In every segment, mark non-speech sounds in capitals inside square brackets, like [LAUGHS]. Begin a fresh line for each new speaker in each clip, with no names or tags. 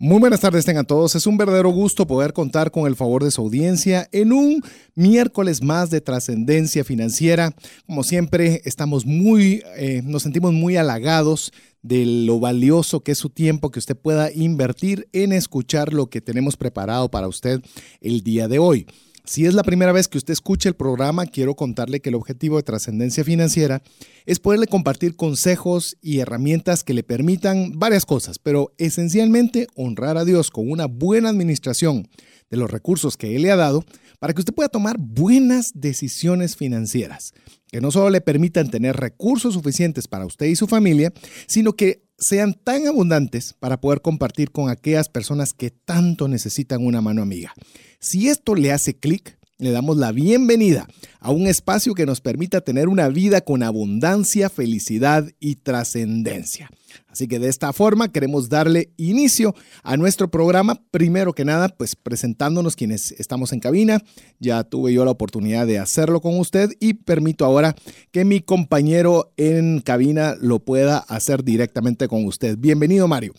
Muy buenas tardes tengan todos. Es un verdadero gusto poder contar con el favor de su audiencia en un miércoles más de trascendencia financiera. Como siempre, estamos muy, eh, nos sentimos muy halagados de lo valioso que es su tiempo que usted pueda invertir en escuchar lo que tenemos preparado para usted el día de hoy. Si es la primera vez que usted escucha el programa, quiero contarle que el objetivo de trascendencia financiera es poderle compartir consejos y herramientas que le permitan varias cosas, pero esencialmente honrar a Dios con una buena administración de los recursos que Él le ha dado para que usted pueda tomar buenas decisiones financieras, que no solo le permitan tener recursos suficientes para usted y su familia, sino que sean tan abundantes para poder compartir con aquellas personas que tanto necesitan una mano amiga. Si esto le hace clic, le damos la bienvenida a un espacio que nos permita tener una vida con abundancia, felicidad y trascendencia. Así que de esta forma queremos darle inicio a nuestro programa. Primero que nada, pues presentándonos quienes estamos en cabina. Ya tuve yo la oportunidad de hacerlo con usted y permito ahora que mi compañero en cabina lo pueda hacer directamente con usted. Bienvenido, Mario.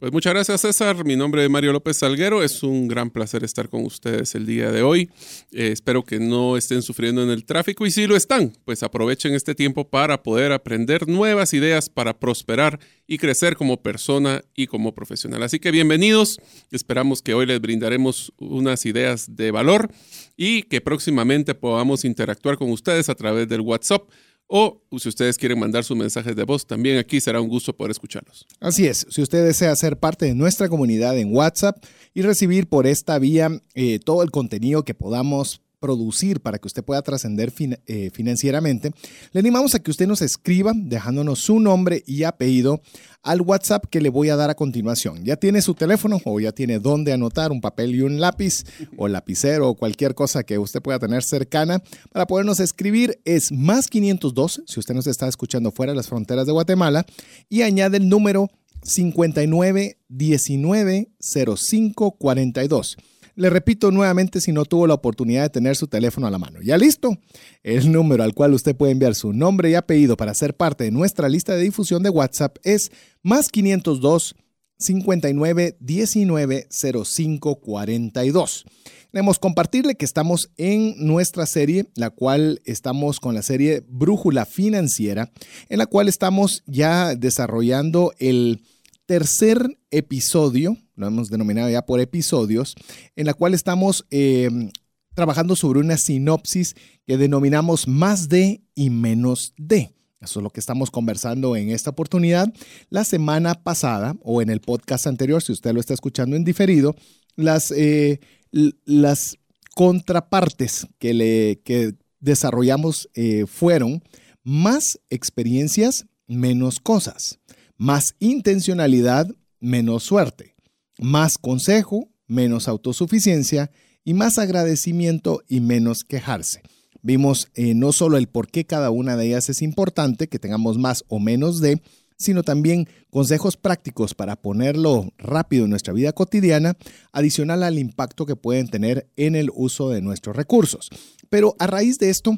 Pues muchas gracias César, mi nombre es Mario López Salguero, es un gran placer estar con ustedes el día de hoy. Eh, espero que no estén sufriendo en el tráfico y si lo están, pues aprovechen este tiempo para poder aprender nuevas ideas para prosperar y crecer como persona y como profesional. Así que bienvenidos, esperamos que hoy les brindaremos unas ideas de valor y que próximamente podamos interactuar con ustedes a través del WhatsApp o si ustedes quieren mandar sus mensajes de voz, también aquí será un gusto poder escucharlos.
Así es, si usted desea ser parte de nuestra comunidad en WhatsApp y recibir por esta vía eh, todo el contenido que podamos producir para que usted pueda trascender eh, financieramente, le animamos a que usted nos escriba dejándonos su nombre y apellido al WhatsApp que le voy a dar a continuación. Ya tiene su teléfono o ya tiene dónde anotar un papel y un lápiz o lapicero o cualquier cosa que usted pueda tener cercana para podernos escribir. Es más 512 si usted nos está escuchando fuera de las fronteras de Guatemala y añade el número 59 19 05 42. Le repito nuevamente si no tuvo la oportunidad de tener su teléfono a la mano. ¿Ya listo? El número al cual usted puede enviar su nombre y apellido para ser parte de nuestra lista de difusión de WhatsApp es más 502 59 19 05 42. Queremos compartirle que estamos en nuestra serie, la cual estamos con la serie Brújula Financiera, en la cual estamos ya desarrollando el tercer episodio, lo hemos denominado ya por episodios, en la cual estamos em, trabajando sobre una sinopsis que denominamos más de y menos de. Eso es lo que estamos conversando en esta oportunidad. La semana pasada o en el podcast anterior, si usted lo está escuchando en diferido, las, eh, las contrapartes que, le, que desarrollamos eh, fueron más experiencias, menos cosas más intencionalidad, menos suerte, más consejo, menos autosuficiencia y más agradecimiento y menos quejarse. Vimos eh, no solo el por qué cada una de ellas es importante, que tengamos más o menos de, sino también consejos prácticos para ponerlo rápido en nuestra vida cotidiana, adicional al impacto que pueden tener en el uso de nuestros recursos. Pero a raíz de esto,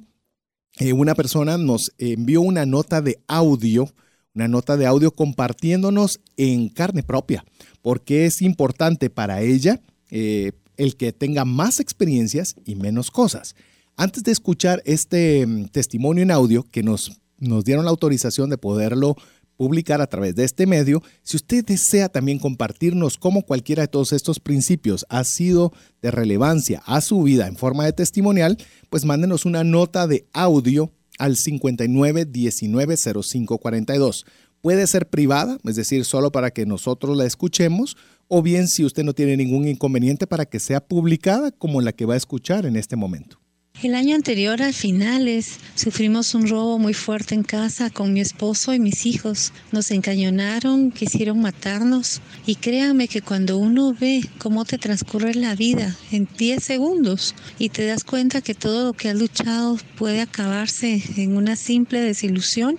eh, una persona nos envió una nota de audio una nota de audio compartiéndonos en carne propia, porque es importante para ella eh, el que tenga más experiencias y menos cosas. Antes de escuchar este mm, testimonio en audio que nos, nos dieron la autorización de poderlo publicar a través de este medio. Si usted desea también compartirnos cómo cualquiera de todos estos principios ha sido de relevancia a su vida en forma de testimonial, pues mándenos una nota de audio al 59 19 05 42. Puede ser privada, es decir, solo para que nosotros la escuchemos, o bien si usted no tiene ningún inconveniente para que sea publicada como la que va a escuchar en este momento.
El año anterior, a finales, sufrimos un robo muy fuerte en casa con mi esposo y mis hijos. Nos encañonaron, quisieron matarnos. Y créanme que cuando uno ve cómo te transcurre la vida en 10 segundos y te das cuenta que todo lo que has luchado puede acabarse en una simple desilusión,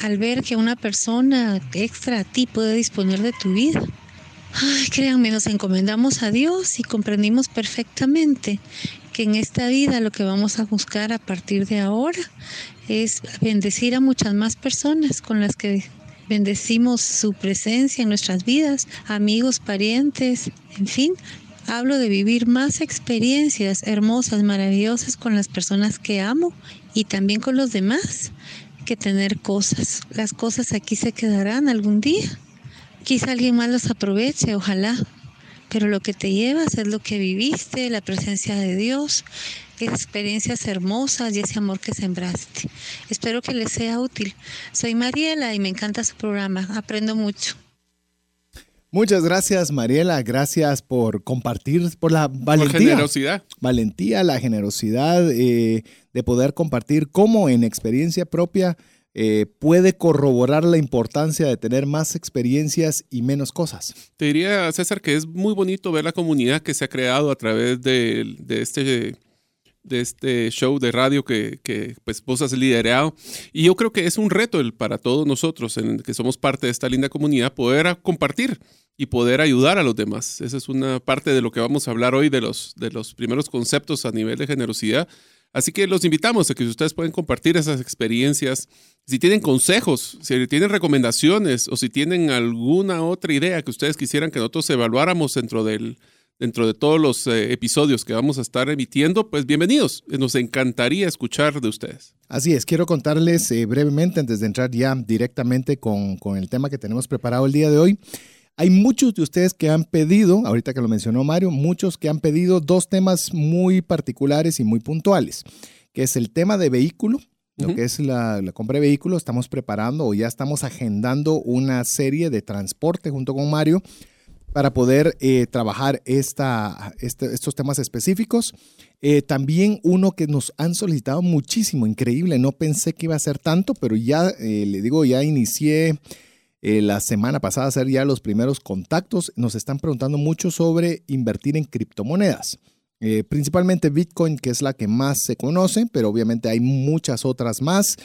al ver que una persona extra a ti puede disponer de tu vida. Ay, créanme, nos encomendamos a Dios y comprendimos perfectamente en esta vida lo que vamos a buscar a partir de ahora es bendecir a muchas más personas con las que bendecimos su presencia en nuestras vidas, amigos, parientes, en fin. Hablo de vivir más experiencias hermosas, maravillosas con las personas que amo y también con los demás que tener cosas. Las cosas aquí se quedarán algún día. Quizá alguien más las aproveche, ojalá, pero lo que te llevas es lo que viviste, la presencia de Dios, experiencias hermosas y ese amor que sembraste. Espero que les sea útil. Soy Mariela y me encanta su programa, aprendo mucho.
Muchas gracias, Mariela. Gracias por compartir, por la valentía.
Por generosidad.
Valentía, la generosidad eh, de poder compartir cómo en experiencia propia eh, puede corroborar la importancia de tener más experiencias y menos cosas.
Te diría, César, que es muy bonito ver la comunidad que se ha creado a través de, este de este show de radio que, que, pues vos has liderado. Y yo creo que es un reto el, para todos nosotros, en que somos parte de esta linda comunidad, poder compartir y poder ayudar a los demás. Esa es una parte de lo que vamos a hablar hoy, de los, de los primeros conceptos a nivel de generosidad. Así que los invitamos a que ustedes pueden compartir esas experiencias si tienen consejos, si tienen recomendaciones o si tienen alguna otra idea que ustedes quisieran que nosotros evaluáramos dentro del dentro de todos los eh, episodios que vamos a estar emitiendo, pues bienvenidos. Nos encantaría escuchar de ustedes.
Así es, quiero contarles eh, brevemente antes de entrar ya directamente con, con el tema que tenemos preparado el día de hoy. Hay muchos de ustedes que han pedido, ahorita que lo mencionó Mario, muchos que han pedido dos temas muy particulares y muy puntuales, que es el tema de vehículo lo que es la, compra de vehículos, estamos preparando o ya estamos agendando una serie de transporte junto con Mario para poder eh, trabajar esta, este, estos temas específicos. Eh, también uno que nos han solicitado muchísimo, increíble, no pensé que iba a ser tanto, pero ya, eh, le digo, ya inicié la semana pasada hacer ya los primeros contactos. Nos están preguntando mucho sobre invertir en criptomonedas. Eh, principalmente Bitcoin, que es la que más se conoce, pero obviamente hay muchas otras más.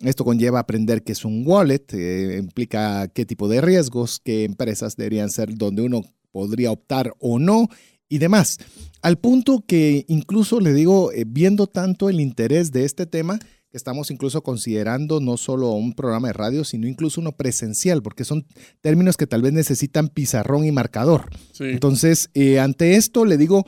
Esto conlleva aprender qué es un wallet, eh, implica qué tipo de riesgos, qué empresas deberían ser donde uno podría optar o no y demás. Al punto que incluso le digo, eh, viendo tanto el interés de este tema, que estamos incluso considerando no solo un programa de radio, sino incluso uno presencial, porque son términos que tal vez necesitan pizarrón y marcador. Entonces, ante esto le digo,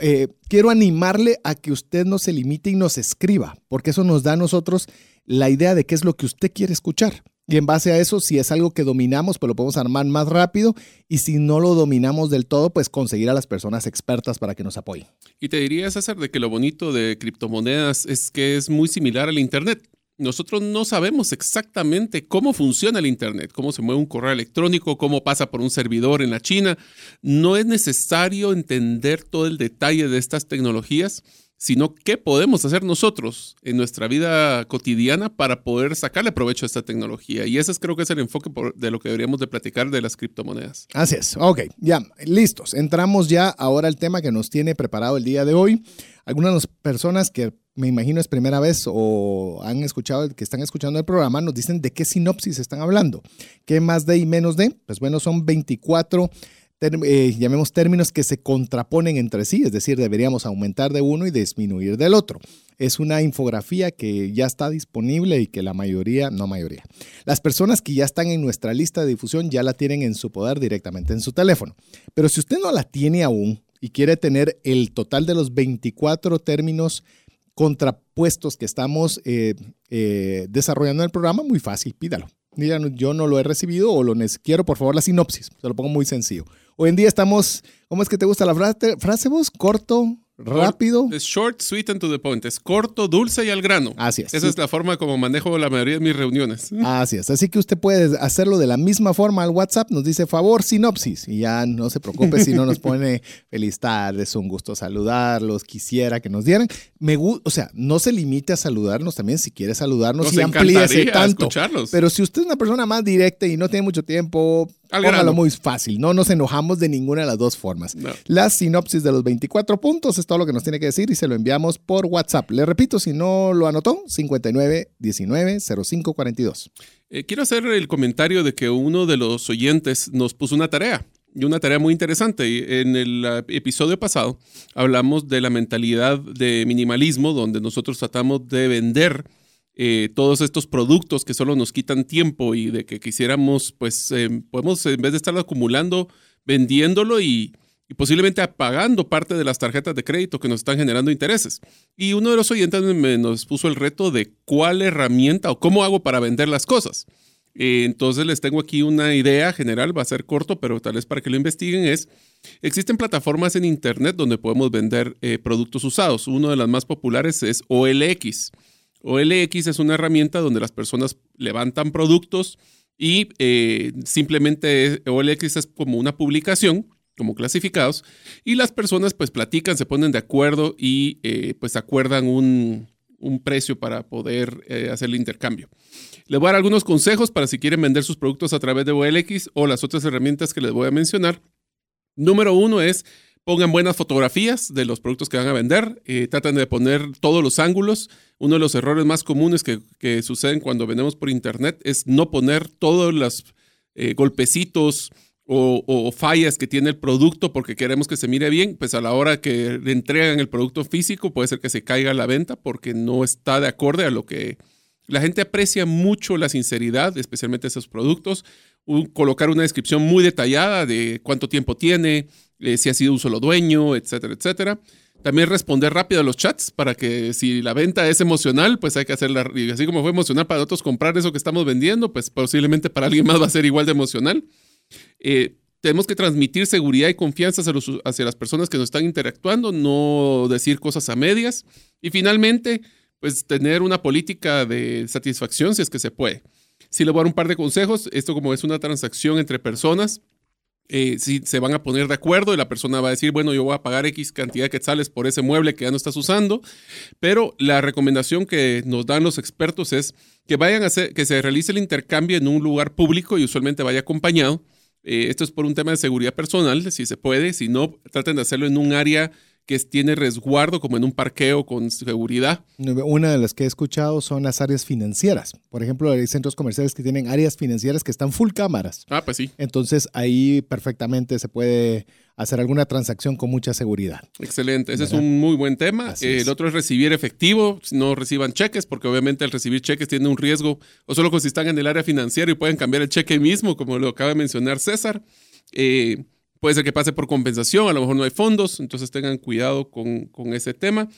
eh, quiero animarle a que usted no se limite y nos escriba, porque eso nos da a nosotros la idea de qué es lo que usted quiere escuchar. Y en base a eso, si es algo que dominamos, pues lo podemos armar más rápido. Y si no lo dominamos del todo, pues conseguir a las personas expertas para que nos apoyen.
Y te diría, César, de que lo bonito de criptomonedas es que es muy similar al Internet nosotros no sabemos exactamente cómo funciona el Internet, cómo se mueve un correo electrónico, cómo pasa por un servidor en la China. No es necesario entender todo el detalle de estas tecnologías, sino qué podemos hacer nosotros en nuestra vida cotidiana para poder sacarle provecho a esta tecnología. Y ese es, creo que es el enfoque de lo que deberíamos de platicar de las criptomonedas.
Así es, ok, ya, listos. Entramos ya ahora al tema que nos tiene preparado el día de hoy. Algunas personas que me imagino es primera vez o han escuchado, que están escuchando el programa, nos dicen de qué sinopsis están hablando. ¿Qué más de y menos de? Pues bueno, son 24, eh, llamemos términos que se contraponen entre sí, es decir, deberíamos aumentar de uno y disminuir del otro. Es una infografía que ya está disponible y que la mayoría, no mayoría, las personas que ya están en nuestra lista de difusión ya la tienen en su poder directamente en su teléfono. Pero si usted no la tiene aún y quiere tener el total de los 24 términos contrapuestos que estamos eh, eh, desarrollando en el programa, muy fácil, pídalo. Yo no lo he recibido o lo quiero, por favor, la sinopsis. Se lo pongo muy sencillo. Hoy en día estamos, ¿cómo es que te gusta la frase, frase vos? Corto, rápido.
Es short, sweet and to the point. Es corto, dulce y al grano.
Así es.
Esa es la forma como manejo la mayoría de mis reuniones.
Así es. Así que usted puede hacerlo de la misma forma al WhatsApp. Nos dice favor, sinopsis. Y ya no se preocupe si no nos pone [LAUGHS] feliz tarde. Es un gusto saludarlos. Quisiera que nos dieran. Me o sea, no se limite a saludarnos también si quiere saludarnos
Nos
y amplíese tanto.
escucharlos.
Pero si usted es una persona más directa y no tiene mucho tiempo,
Al
póngalo muy fácil. No nos enojamos de ninguna de las dos formas.
No.
La sinopsis de los 24 puntos todo lo que nos tiene que decir y se lo enviamos por WhatsApp. Le repito, si no lo anotó, 59 19 05 42.
Eh, quiero hacer el comentario de que uno de los oyentes nos puso una tarea. Y una tarea muy interesante. En el episodio pasado hablamos de la mentalidad de minimalismo, donde nosotros tratamos de vender eh, todos estos productos que solo nos quitan tiempo y de que quisiéramos, pues, eh, podemos, en vez de estarlo acumulando, vendiéndolo y, y posiblemente apagando parte de las tarjetas de crédito que nos están generando intereses. Y uno de los oyentes me, nos puso el reto de cuál herramienta o cómo hago para vender las cosas. Eh, entonces les tengo aquí una idea general, va a ser corto, pero tal vez para que lo investiguen es, existen plataformas en Internet donde podemos vender eh, productos usados. Una de las más populares es OLX. OLX es una herramienta donde las personas levantan productos y eh, simplemente OLX es como una publicación, como clasificados, y las personas pues platican, se ponen de acuerdo y eh, pues acuerdan un, un precio para poder eh, hacer el intercambio. Les voy a dar algunos consejos para si quieren vender sus productos a través de OLX o las otras herramientas que les voy a mencionar. Número uno es pongan buenas fotografías de los productos que van a vender, eh, traten de poner todos los ángulos. Uno de los errores más comunes que, que suceden cuando vendemos por internet es no poner todos los eh, golpecitos o, fallas que tiene el producto porque queremos que se mire bien, pues a la hora que le entregan el producto físico puede ser que se caiga la venta porque no está de acorde a lo que la gente aprecia mucho la sinceridad, especialmente esos productos. Colocar una descripción muy detallada de cuánto tiempo tiene, eh, si ha sido un solo dueño, etcétera, etcétera. También responder rápido a los chats para que si la venta es emocional, pues hay que hacerla. Así como fue emocional para nosotros comprar eso que estamos vendiendo, pues posiblemente para alguien más va a ser igual de emocional. Eh, tenemos que transmitir seguridad y confianza hacia, los- hacia las personas que nos están interactuando, no decir cosas a medias. Y finalmente, pues tener una política de satisfacción si es que se puede. Si le voy a dar un par de consejos, esto como es una transacción entre personas, eh, si se van a poner de acuerdo y la persona va a decir, bueno, yo voy a pagar X cantidad de quetzales por ese mueble que ya no estás usando, pero la recomendación que nos dan los expertos es que vayan a hacer, que se realice el intercambio en un lugar público y usualmente vaya acompañado. Eh, esto es por un tema de seguridad personal, si se puede, si no, traten de hacerlo en un área que tiene resguardo, como en un parqueo con seguridad.
Una de las que he escuchado son las áreas financieras. Por ejemplo, hay centros comerciales que tienen áreas financieras que están full cámaras.
Ah, pues sí,
Entonces ahí perfectamente se puede hacer alguna transacción con mucha seguridad.
excelente. Ese
¿Verdad?
es un muy buen tema. Eh, el otro es recibir efectivo, no reciban cheques, porque obviamente el recibir cheques tiene un riesgo, o solo con si están en el área financiera y pueden cambiar el cheque mismo, como lo acaba de mencionar César. Eh, puede ser que pase por compensación, a lo mejor no hay fondos, entonces tengan cuidado con, con ese tema.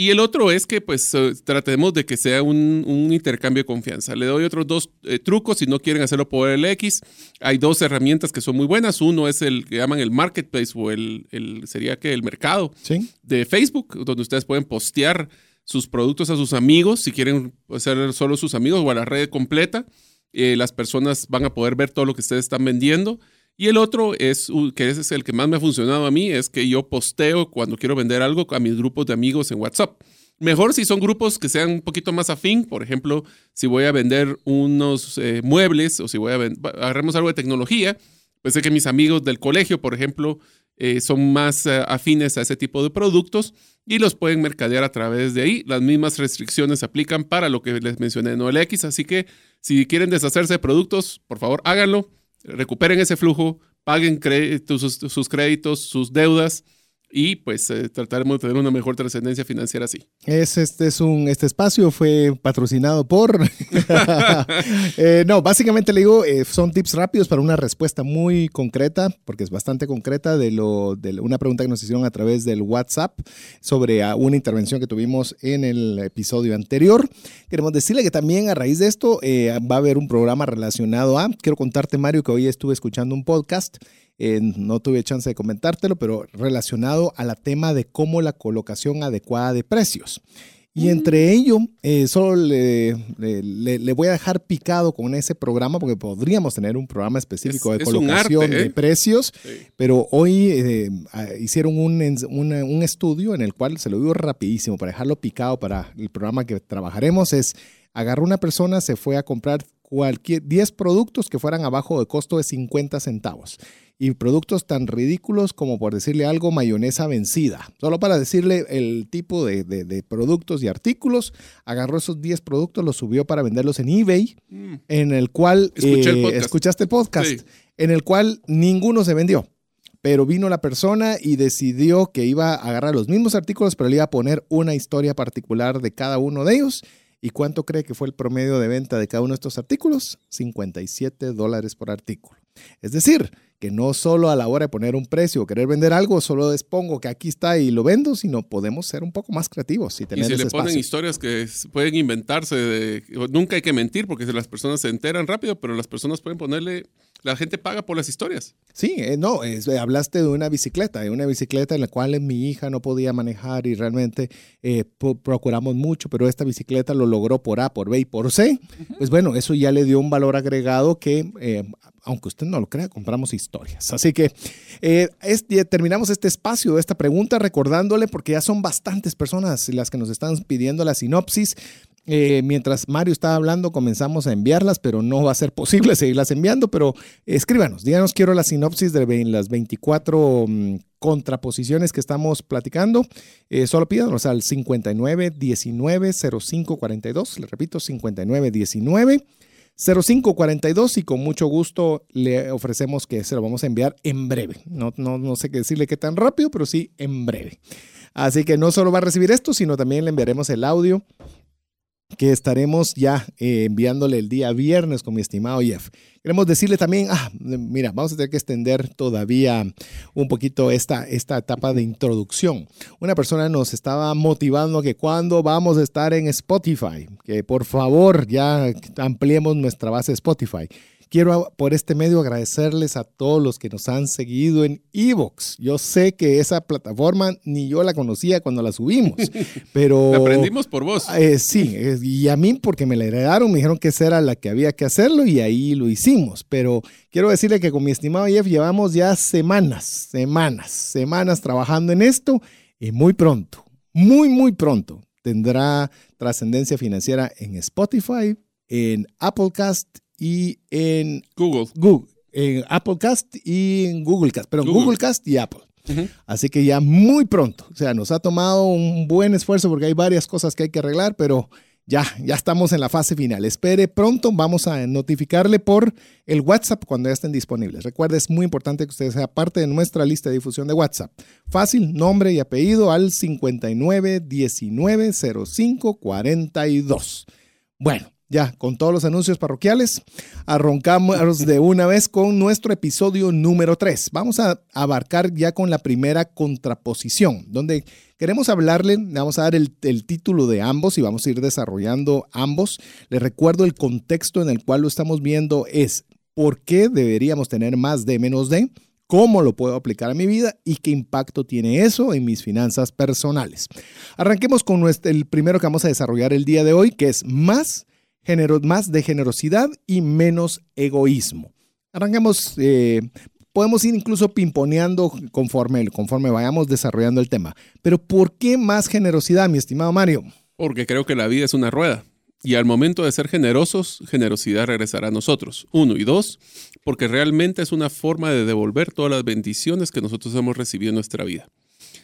Y el otro es que pues eh, tratemos de que sea un, un intercambio de confianza. Le doy otros dos eh, trucos si no quieren hacerlo por el X. Hay dos herramientas que son muy buenas. Uno es el que llaman el marketplace o el, el sería que el mercado
¿Sí?
de Facebook, donde ustedes pueden postear sus productos a sus amigos, si quieren hacer solo sus amigos o a la red completa. Eh, las personas van a poder ver todo lo que ustedes están vendiendo. Y el otro es, que ese es el que más me ha funcionado a mí, es que yo posteo cuando quiero vender algo a mis grupos de amigos en WhatsApp. Mejor si son grupos que sean un poquito más afín, por ejemplo, si voy a vender unos eh, muebles o si voy a vender, agarremos algo de tecnología, pues sé que mis amigos del colegio, por ejemplo, eh, son más eh, afines a ese tipo de productos y los pueden mercadear a través de ahí. Las mismas restricciones se aplican para lo que les mencioné en OLX, así que si quieren deshacerse de productos, por favor háganlo, recuperen ese flujo, paguen sus, sus créditos, sus deudas y pues eh, trataremos de tener una mejor trascendencia financiera así.
Es, este, es un, este espacio fue patrocinado por... [LAUGHS] Eh, no, básicamente le digo, eh, son tips rápidos para una respuesta muy concreta, porque es bastante concreta, de, lo, de una pregunta que nos hicieron a través del WhatsApp sobre una intervención que tuvimos en el episodio anterior. Queremos decirle que también a raíz de esto va a haber un programa relacionado a, quiero contarte Mario que hoy estuve escuchando un podcast eh, no tuve chance de comentártelo, pero relacionado a la tema de cómo la colocación adecuada de precios. Y entre ello, eh, solo le, le- le voy a dejar picado con ese programa porque podríamos tener un programa específico
Es-
de
es un
colocación de
¿eh?
precios,
Sí.
pero hoy eh, hicieron un, una- un estudio en el cual se lo digo rapidísimo para dejarlo picado para el programa que trabajaremos. Es agarró una persona, se fue a comprar cualquier 10 productos que fueran abajo de costo de 50 centavos. Y productos tan ridículos como por decirle algo, mayonesa vencida. Solo para decirle el tipo de, de- de productos y artículos, agarró esos 10 productos, los subió para venderlos en eBay, en el cual
Escuché el
eh,
podcast.
escuchaste el podcast,
Sí.
en el cual ninguno se vendió. Pero vino la persona y decidió que iba a agarrar los mismos artículos, pero le iba a poner una historia particular de cada uno de ellos. ¿Y cuánto cree que fue el promedio de venta de cada uno de estos artículos? 57 dólares por artículo. Es decir, que no solo a la hora de poner un precio o querer vender algo, solo les pongo que aquí está y lo vendo, sino podemos ser un poco más creativos y
Y
tener
si
ese
le ponen historias que pueden inventarse, de- nunca hay que mentir porque las personas se enteran rápido, pero las personas pueden ponerle, la gente paga por las historias.
Sí, eh, no, es- eh, hablaste de una bicicleta, de una bicicleta en la cual eh, mi hija no podía manejar y realmente eh, procuramos mucho, pero esta bicicleta lo logró por A, por B y por C. Pues bueno, eso ya le dio un valor agregado que, eh, aunque usted no lo crea, compramos historias. Así que eh, es- ya terminamos este espacio de esta pregunta recordándole, porque ya son bastantes personas las que nos están pidiendo la sinopsis. Eh, mientras Mario estaba hablando, comenzamos a enviarlas, pero no va a ser [LAUGHS] posible seguirlas enviando. Pero escríbanos, díganos, quiero la sinopsis de las 24 mm, contraposiciones que estamos platicando. Eh, solo pídanos al 59 19 05 42. Le repito, 59 19 0542 y con mucho gusto le ofrecemos que se lo vamos a enviar en breve. No, no, no sé qué decirle qué tan rápido, pero sí en breve. Así que no solo va a recibir esto, sino también le enviaremos el audio que estaremos ya eh, enviándole el día viernes con mi estimado Jeff. Queremos decirle también, ah, mira, vamos a tener que extender todavía un poquito esta, esta etapa de introducción. Una persona nos estaba motivando que cuando vamos a estar en Spotify, que por favor ya ampliemos nuestra base Spotify. Quiero por este medio agradecerles a todos los que nos han seguido en Evox. Yo sé que esa plataforma ni yo la conocía cuando la subimos, [LAUGHS] pero...
La aprendimos por vos.
Eh, sí, eh, y a mí porque me la heredaron, me dijeron que esa era la que había que hacerlo y ahí lo hicimos. Pero quiero decirle que con mi estimado Jeff llevamos ya semanas, semanas, semanas trabajando en esto y muy pronto, muy, muy pronto tendrá trascendencia financiera en Spotify, en Applecast y en
Google.
Google, en Applecast y en Googlecast, pero en
Google.
Googlecast y Apple. Así que ya muy pronto, o sea, nos ha tomado un buen esfuerzo porque hay varias cosas que hay que arreglar, pero ya, ya estamos en la fase final. Espere pronto, vamos a notificarle por el WhatsApp cuando ya estén disponibles. Recuerde, es muy importante que usted sea parte de nuestra lista de difusión de WhatsApp. Fácil, nombre y apellido al 59 19 05 42. Bueno, ya con todos los anuncios parroquiales, arrancamos de una vez con nuestro episodio número 3. Vamos a abarcar ya con la primera contraposición, donde queremos hablarle, le vamos a dar el, el título de ambos y vamos a ir desarrollando ambos. Les recuerdo el contexto en el cual lo estamos viendo es por qué deberíamos tener más de menos de, cómo lo puedo aplicar a mi vida y qué impacto tiene eso en mis finanzas personales. Arranquemos con nuestro, el primero que vamos a desarrollar el día de hoy, que es más, genero, más de generosidad y menos egoísmo. Arranquemos, eh, podemos ir incluso pimponeando conforme, conforme vayamos desarrollando el tema. Pero ¿por qué más generosidad, mi estimado Mario?
Porque creo que la vida es una rueda. Y al momento de ser generosos, generosidad regresará a nosotros. Uno y dos, porque realmente es una forma de devolver todas las bendiciones que nosotros hemos recibido en nuestra vida.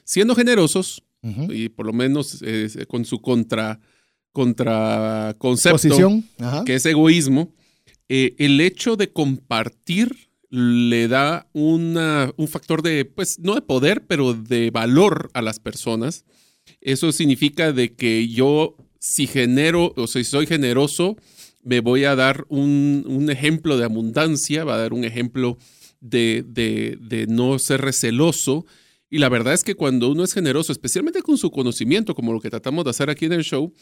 Siendo generosos, y por lo menos eh, con su contra, contra concepto,
Posición.
Que es egoísmo, eh, el hecho de compartir le da una- un factor de, pues, no de poder, pero de valor a las personas. Eso significa de que yo, si genero, o si soy generoso, me voy a dar un, un ejemplo de abundancia, va a dar un ejemplo de, de- de no ser receloso. Y la verdad es que cuando uno es generoso, especialmente con su conocimiento, como lo que tratamos de hacer aquí en el show,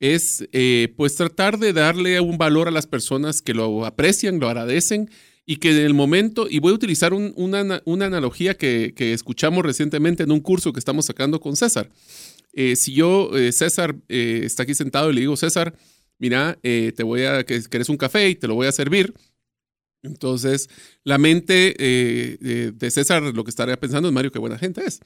es eh, pues tratar de darle un valor a las personas que lo aprecian, lo agradecen y que en el momento, y voy a utilizar una, analogía que, escuchamos recientemente en un curso que estamos sacando con César. Eh, si yo, eh, César, está aquí sentado y le digo, César, mira, te voy a, que querés un café y te lo voy a servir. Entonces, la mente de César lo que estaría pensando es, Mario, qué buena gente es.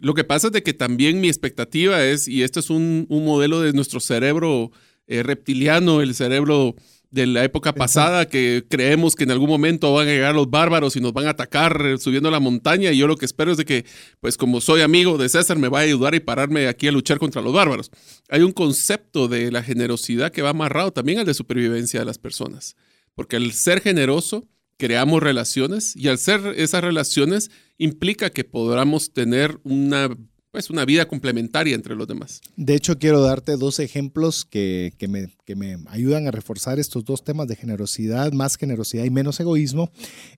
lo que pasa es de que también mi expectativa es, y esto es un, un modelo de nuestro cerebro reptiliano, el cerebro de la época pasada que creemos que en algún momento van a llegar los bárbaros y nos van a atacar eh, subiendo la montaña y yo lo que espero es de que, pues como soy amigo de César, me va a ayudar y pararme aquí a luchar contra los bárbaros. Hay un concepto de la generosidad que va amarrado también al de supervivencia de las personas, porque al ser generoso creamos relaciones y al ser esas relaciones implica que podamos tener una pues una vida complementaria entre los demás.
De hecho, quiero darte dos ejemplos que, me, me, ayudan a reforzar estos dos temas de generosidad, más generosidad y menos egoísmo.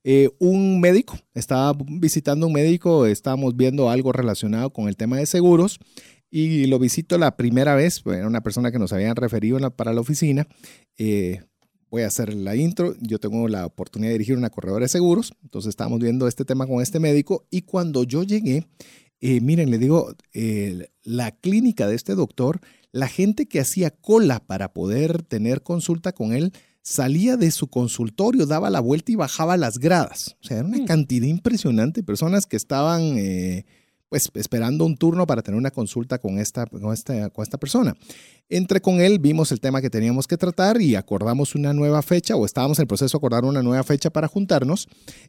Eh, un médico, estaba visitando un médico, estábamos viendo algo relacionado con el tema de seguros y lo visito la primera vez, era una persona que nos habían referido para la oficina. Eh, voy a hacer la intro. Yo tengo la oportunidad de dirigir una corredora de seguros. Entonces estábamos viendo este tema con este médico y cuando yo llegué, eh, miren, le digo, la clínica de este doctor, la gente que hacía cola para poder tener consulta con él, salía de su consultorio, daba la vuelta y bajaba las gradas. O sea, era una mm. cantidad impresionante de personas que estaban eh, pues esperando un turno para tener una consulta con esta, con esta, con esta persona. Entre con él, vimos el tema que teníamos que tratar y acordamos una nueva fecha, o estábamos en el proceso de acordar una nueva fecha para juntarnos.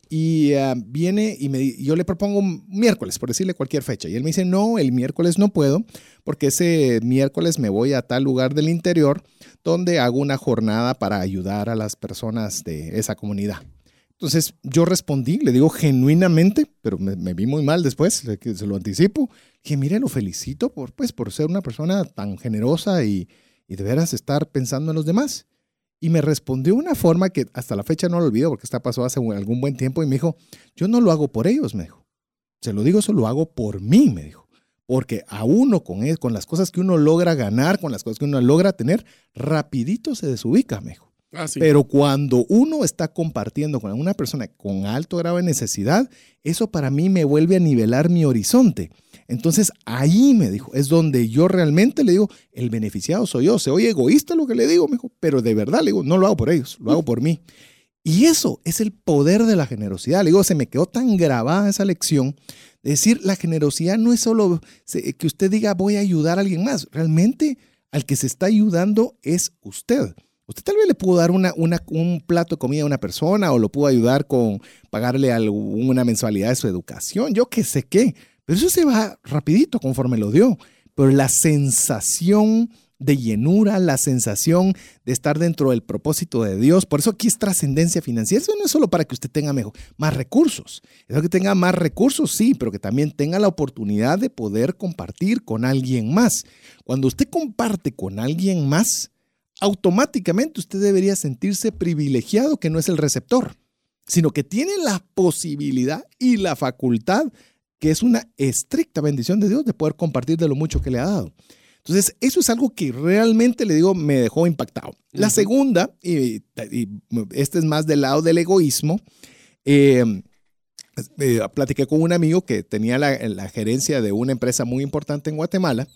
Y ah, viene y me, yo le propongo miércoles, por decirle cualquier fecha. Y él me dice, no, el miércoles no puedo, porque ese miércoles me voy a tal lugar del interior donde hago una jornada para ayudar a las personas de esa comunidad. Entonces yo respondí, le digo genuinamente, pero me, vi muy mal después, se lo anticipo. Que mire, lo felicito por, pues, por ser una persona tan generosa y, y de veras estar pensando en los demás. Y me respondió una forma que hasta la fecha no lo olvido porque esta pasó hace algún buen tiempo y me dijo, yo no lo hago por ellos, me dijo. Se lo digo, eso lo hago por mí, me dijo. Porque a uno con, él, con las cosas que uno logra ganar, con las cosas que uno logra tener, rapidito se desubica, me dijo. Ah, Pero cuando uno está compartiendo con una persona con alto grado de necesidad, eso para mí me vuelve a nivelar mi horizonte. Entonces ahí me dijo, es donde yo realmente le digo, el beneficiado soy yo. Se oye egoísta lo que le digo, me dijo, pero de verdad le digo, no lo hago por ellos, lo hago por mí. Y eso es el poder de la generosidad. Le digo, se me quedó tan grabada esa lección. De decir, la generosidad no es solo que usted diga voy a ayudar a alguien más. Realmente al que se está ayudando es usted. Usted tal vez le pudo dar una, un plato de comida a una persona o lo pudo ayudar con pagarle una mensualidad de su educación, yo qué sé qué. Pero eso se va rapidito conforme lo dio. Pero la sensación de llenura, la sensación de estar dentro del propósito de Dios. Por eso aquí es trascendencia financiera. Eso no es solo para que usted tenga mejor, más recursos. Es que tenga más recursos, sí, pero que también tenga la oportunidad de poder compartir con alguien más. Cuando usted comparte con alguien más, automáticamente usted debería sentirse privilegiado que no es el receptor, sino que tiene la posibilidad y la facultad, que es una estricta bendición de Dios, de poder compartir de lo mucho que le ha dado. Entonces, eso es algo que realmente, le digo, me dejó impactado. La segunda, y, este es más del lado del egoísmo, eh, eh, platiqué con un amigo que tenía la, gerencia de una empresa muy importante en Guatemala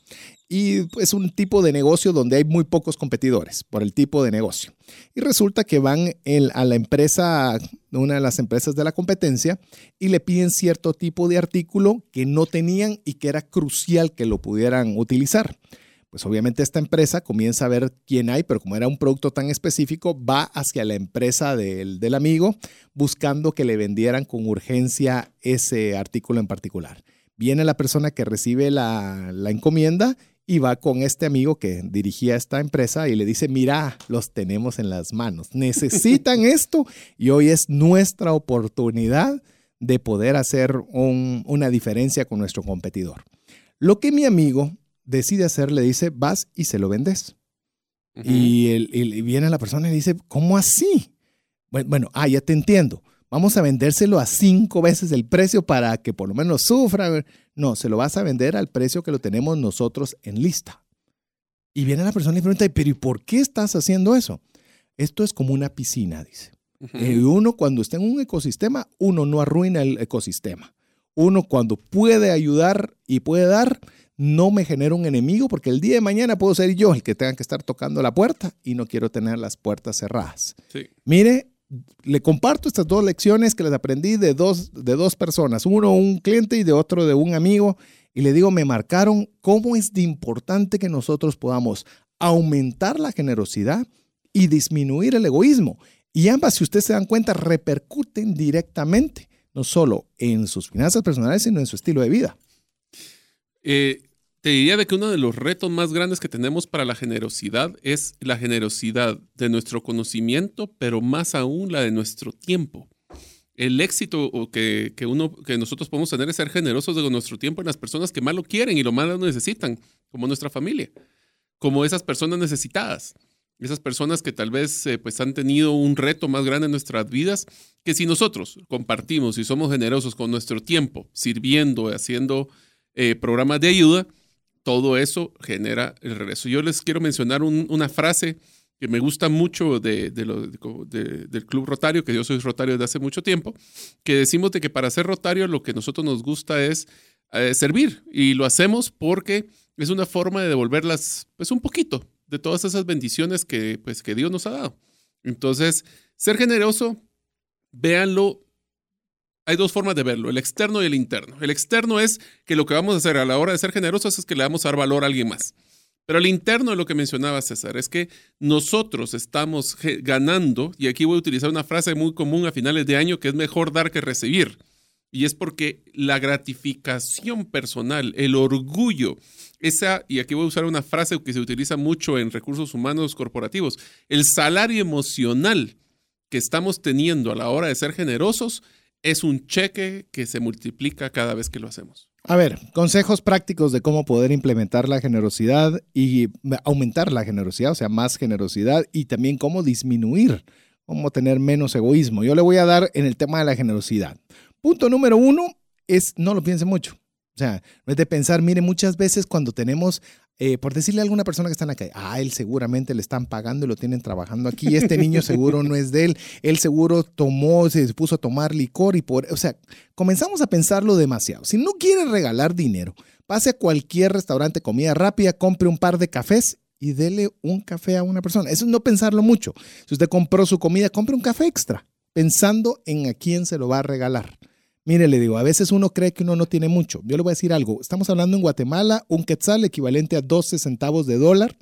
y es un tipo de negocio donde hay muy pocos competidores por el tipo de negocio. Y resulta que van a la empresa, una de las empresas de la competencia, y le piden cierto tipo de artículo que no tenían y que era crucial que lo pudieran utilizar pues obviamente esta empresa comienza a ver quién hay, pero como era un producto tan específico, va hacia la empresa del, amigo buscando que le vendieran con urgencia ese artículo en particular. Viene la persona que recibe la, la encomienda y va con este amigo que dirigía esta empresa y le dice, mira, los tenemos en las manos, necesitan [LAUGHS] esto y hoy es nuestra oportunidad de poder hacer una diferencia con nuestro competidor. Lo que mi amigo decide hacer, le dice, vas y se lo vendes. y, viene la persona y dice, ¿cómo así? Bueno, ah, ya te entiendo. Vamos a vendérselo a cinco veces el precio para que por lo menos sufra. No, se lo vas a vender al precio que lo tenemos nosotros en lista. Y viene la persona y pregunta, pero ¿y por qué estás haciendo eso? Esto es como una piscina, dice. Y uno cuando está en un ecosistema, uno no arruina el ecosistema. Uno cuando puede ayudar y puede dar, no me genera un enemigo porque el día de mañana puedo ser yo el que tenga que estar tocando la puerta y no quiero tener las puertas cerradas. Mire, le comparto estas dos lecciones que les aprendí de dos, de dos personas, uno un cliente y de otro de un amigo, y le digo, me marcaron cómo es de importante que nosotros podamos aumentar la generosidad y disminuir el egoísmo. Y ambas, si ustedes se dan cuenta, repercuten directamente, no solo en sus finanzas personales, sino en su estilo de vida.
Eh, te diría de que uno de los retos más grandes que tenemos para la generosidad es la generosidad de nuestro conocimiento, pero más aún la de nuestro tiempo. El éxito que, que, uno, que nosotros podemos tener es ser generosos de nuestro tiempo en las personas que más lo quieren y lo más lo necesitan, como nuestra familia, como esas personas necesitadas, esas personas que tal vez eh, pues han tenido un reto más grande en nuestras vidas, que si nosotros compartimos y somos generosos con nuestro tiempo, sirviendo, haciendo eh, programas de ayuda, todo eso genera el regreso. Yo les quiero mencionar una frase que me gusta mucho de, del Club Rotario, que yo soy rotario desde hace mucho tiempo, que decimos de que para ser rotario lo que a nosotros nos gusta es eh, servir y lo hacemos porque es una forma de devolverlas pues un poquito de todas esas bendiciones que, pues, que Dios nos ha dado. Entonces, ser generoso, véanlo hay dos formas de verlo, el externo y el interno. El externo es que lo que vamos a hacer a la hora de ser generosos es que le vamos a dar valor a alguien más. Pero el interno es lo que mencionaba César, es que nosotros estamos ganando, y aquí voy a utilizar una frase muy común a finales de año, que es mejor dar que recibir. Y es porque la gratificación personal, el orgullo, esa, y aquí voy a usar una frase que se utiliza mucho en recursos humanos corporativos, el salario emocional que estamos teniendo a la hora de ser generosos es un cheque que se multiplica cada vez que lo hacemos.
A ver, consejos prácticos de cómo poder implementar la generosidad y aumentar la generosidad, o sea, más generosidad y también cómo disminuir, cómo tener menos egoísmo. Yo le voy a dar en el tema de la generosidad. Punto número uno es no lo piense mucho. O sea, no es de pensar, mire, muchas veces cuando tenemos, eh, por decirle a alguna persona que está en la calle, ah, él seguramente le están pagando y lo tienen trabajando aquí, este niño seguro no es de él, él seguro tomó, se puso a tomar licor y por, o sea, comenzamos a pensarlo demasiado. Si no quiere regalar dinero, pase a cualquier restaurante, comida rápida, compre un par de cafés y dele un café a una persona. Eso es no pensarlo mucho. Si usted compró su comida, compre un café extra, pensando en a quién se lo va a regalar. Mire, le digo, a veces uno cree que uno no tiene mucho. Yo le voy a decir algo. Estamos hablando en Guatemala, un quetzal equivalente a 12 centavos de dólar.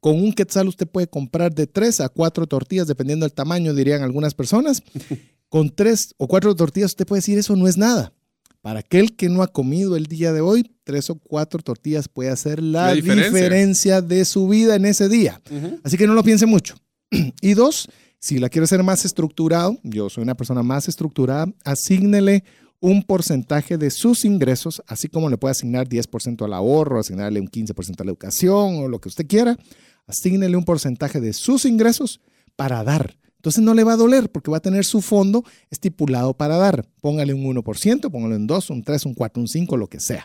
Con un quetzal usted puede comprar de 3 a 4 tortillas, dependiendo del tamaño, dirían algunas personas. [LAUGHS] Con 3 o 4 tortillas usted puede decir, eso no es nada. Para aquel que no ha comido el día de hoy, 3 o 4 tortillas puede hacer la, diferencia. de su vida en ese día. Así que no lo piense mucho. [CLEARS THROAT] y dos, si la quiere hacer más estructurado, yo soy una persona más estructurada, asígnele un porcentaje de sus ingresos, así como le puede asignar 10% al ahorro, asignarle un 15% a la educación o lo que usted quiera, asígnele un porcentaje de sus ingresos para dar. Entonces no le va a doler porque va a tener su fondo estipulado para dar. Póngale un 1%, póngale un 2, un 3, un 4, un 5, lo que sea.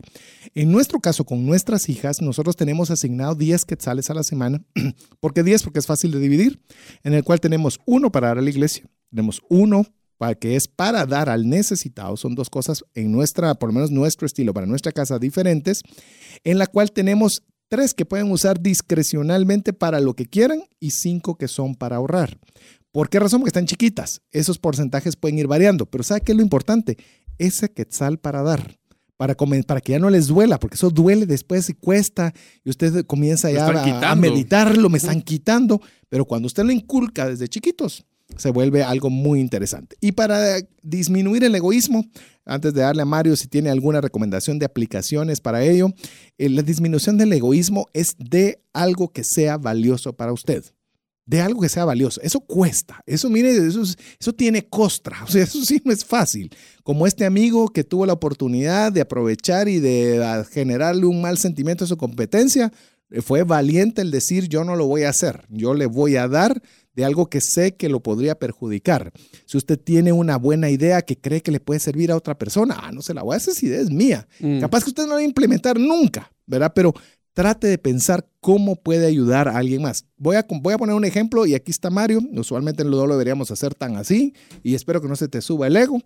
En nuestro caso, con nuestras hijas, nosotros tenemos asignado 10 quetzales a la semana. [CLEARS THROAT] ¿Por qué 10? Porque es fácil de dividir. En el cual tenemos uno para dar a la iglesia, tenemos uno para que es para dar al necesitado. Son dos cosas en nuestra, por lo menos nuestro estilo, para nuestra casa diferentes, en la cual tenemos tres que pueden usar discrecionalmente para lo que quieran y cinco que son para ahorrar. ¿Por qué razón? Porque están chiquitas. Esos porcentajes pueden ir variando. Pero ¿sabe qué es lo importante? Ese quetzal para dar. Para, para que ya no les duela, porque eso duele después y cuesta, y usted comienza ya a, meditarlo, me están quitando, pero cuando usted lo inculca desde chiquitos, se vuelve algo muy interesante. Y para disminuir el egoísmo, antes de darle a Mario si tiene alguna recomendación de aplicaciones para ello, eh, la disminución del egoísmo es de algo que sea valioso para usted de algo que sea valioso. Eso cuesta. Eso, mire, eso, eso tiene costra. [LAUGHS] O sea, eso sí no es fácil. Como este amigo que tuvo la oportunidad de aprovechar y de ah, generarle un mal sentimiento a su competencia, eh, fue valiente el decir yo no lo voy a hacer. Yo le voy a dar de algo que sé que lo podría perjudicar. Si usted tiene una buena idea que cree que le puede servir a otra persona, ah, no se la voy a hacer, esa idea es mía. Mm. Capaz que usted no la va a implementar nunca, ¿verdad? Pero trate de pensar cómo puede ayudar a alguien más. Voy a, voy a poner un ejemplo y aquí está Mario. Usualmente no lo deberíamos hacer tan así y espero que no se te suba el ego.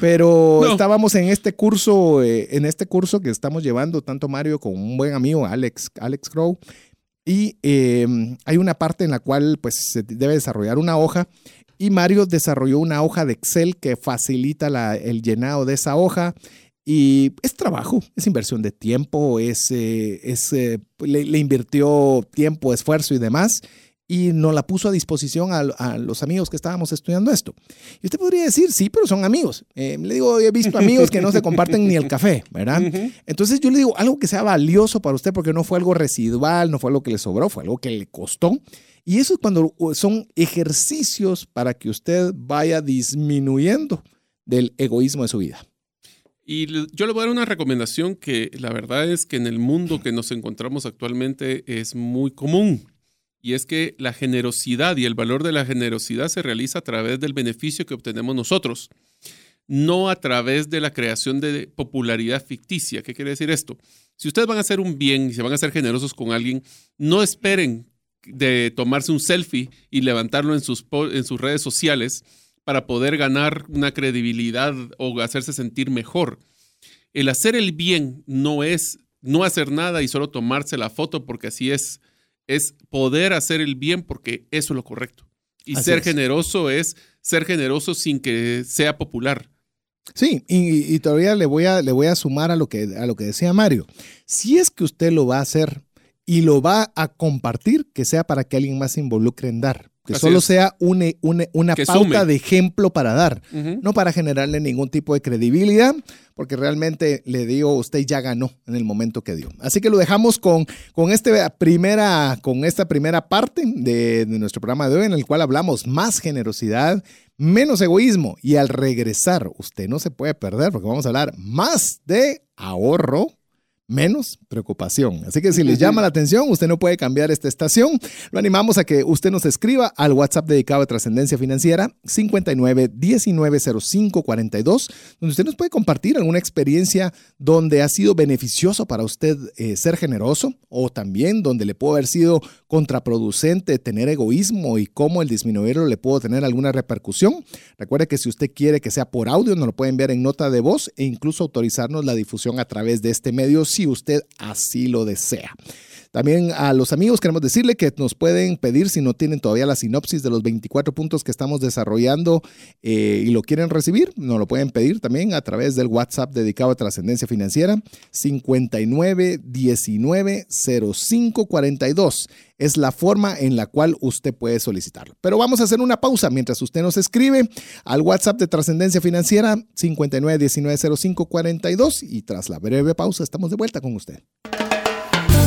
pero estábamos en este curso, eh, en este curso que estamos llevando tanto Mario como un buen amigo, Alex, Alex Crow. Y em, hay una parte en la cual pues se debe desarrollar una hoja y Mario desarrolló una hoja de Excel que facilita el llenado de esa hoja y es trabajo, es inversión de tiempo, es, eh, es eh, le, invirtió tiempo, esfuerzo y demás, y nos la puso a disposición a, los amigos que estábamos estudiando esto. Y usted podría decir, sí, pero son amigos. Eh, le digo, he visto amigos que no se comparten ni el café, ¿verdad? Entonces yo le digo, algo que sea valioso para usted, porque no fue algo residual, no fue algo que le sobró, fue algo que le costó. Y eso es cuando son ejercicios para que usted vaya disminuyendo del egoísmo de su vida.
Y yo le voy a dar una recomendación que la verdad es que en el mundo que nos encontramos actualmente es muy común. Y es que la generosidad y el valor de la generosidad se realiza a través del beneficio que obtenemos nosotros, no a través de la creación de popularidad ficticia. ¿Qué quiere decir esto? Si ustedes van a hacer un bien y se van a ser generosos con alguien, no esperen de tomarse un selfie y levantarlo en sus, en sus redes sociales para poder ganar una credibilidad o hacerse sentir mejor. El hacer el bien no es no hacer nada y solo tomarse la foto porque así es. Es poder hacer el bien porque eso es lo correcto. Y ser generoso es ser generoso sin que sea popular.
Sí, y, todavía le voy, a, le voy a sumar a lo, que, a lo que decía Mario. Si es que usted lo va a hacer y lo va a compartir, que sea para que alguien más se involucre en dar que solo sea una, una, pauta de ejemplo para dar, no para generarle ningún tipo de credibilidad, porque realmente le digo, usted ya ganó en el momento que dio. Así que lo dejamos con, con, este primera, con esta primera parte de, de nuestro programa de hoy, en el cual hablamos más generosidad, menos egoísmo, y al regresar, usted no se puede perder, porque vamos a hablar más de ahorro menos preocupación. Así que si les llama la atención, usted no puede cambiar esta estación. Lo animamos a que usted nos escriba al WhatsApp dedicado a trascendencia financiera 59 1905 42, donde usted nos puede compartir alguna experiencia donde ha sido beneficioso para usted eh, ser generoso o también donde le puede haber sido contraproducente tener egoísmo y cómo el disminuirlo le puede tener alguna repercusión. Recuerde que si usted quiere que sea por audio, nos lo pueden enviar en nota de voz e incluso autorizarnos la difusión a través de este medio si usted así lo desea. También a los amigos queremos decirle que nos pueden pedir si no tienen todavía la sinopsis de los 24 puntos que estamos desarrollando eh, y lo quieren recibir, nos lo pueden pedir también a través del WhatsApp dedicado a trascendencia financiera 59190542. Es la forma en la cual usted puede solicitarlo. Pero vamos a hacer una pausa mientras usted nos escribe al WhatsApp de trascendencia financiera 59190542 y tras la breve pausa estamos de vuelta con usted.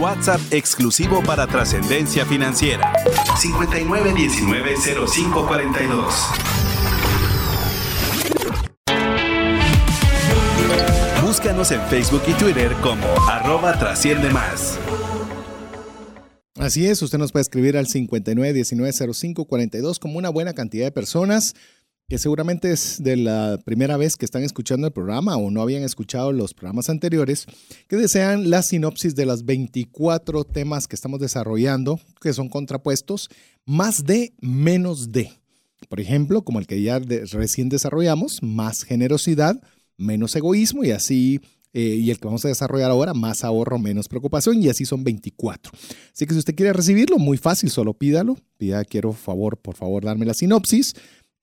WhatsApp exclusivo para trascendencia financiera. 59190542. Búscanos en Facebook y Twitter como arroba trasciende más.
Así es, usted nos puede escribir al 59190542 como una buena cantidad de personas que seguramente es de la primera vez que están escuchando el programa o no habían escuchado los programas anteriores, que desean la sinopsis de las 24 temas que estamos desarrollando, que son contrapuestos, más de, menos de. Por ejemplo, como el que ya recién desarrollamos, más generosidad, menos egoísmo y así eh, y el que vamos a desarrollar ahora, más ahorro, menos preocupación, y así son 24. Así que si usted quiere recibirlo, muy fácil, solo pídalo. Pida, quiero favor, por favor, darme la sinopsis.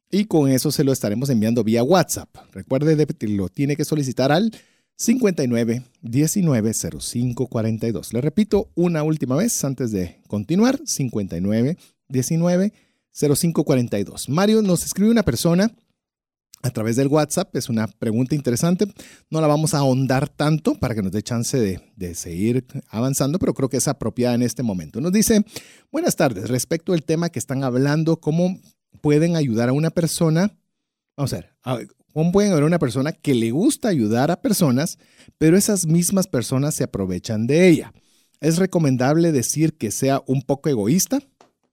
Y con eso se lo estaremos enviando vía WhatsApp. Recuerde, lo tiene que solicitar al 59 19 05 42. Le repito una última vez antes de continuar: 59 19 05 42. Mario nos escribe una persona a través del WhatsApp. Es una pregunta interesante. No la vamos a ahondar tanto para que nos dé chance de, de, seguir avanzando, pero creo que es apropiada en este momento. Nos dice, buenas tardes, respecto al tema que están hablando, ¿cómo pueden ayudar a una persona? Vamos a ver, ¿cómo pueden ayudar a una persona que le gusta ayudar a personas, pero esas mismas personas se aprovechan de ella? ¿Es recomendable decir que sea un poco egoísta?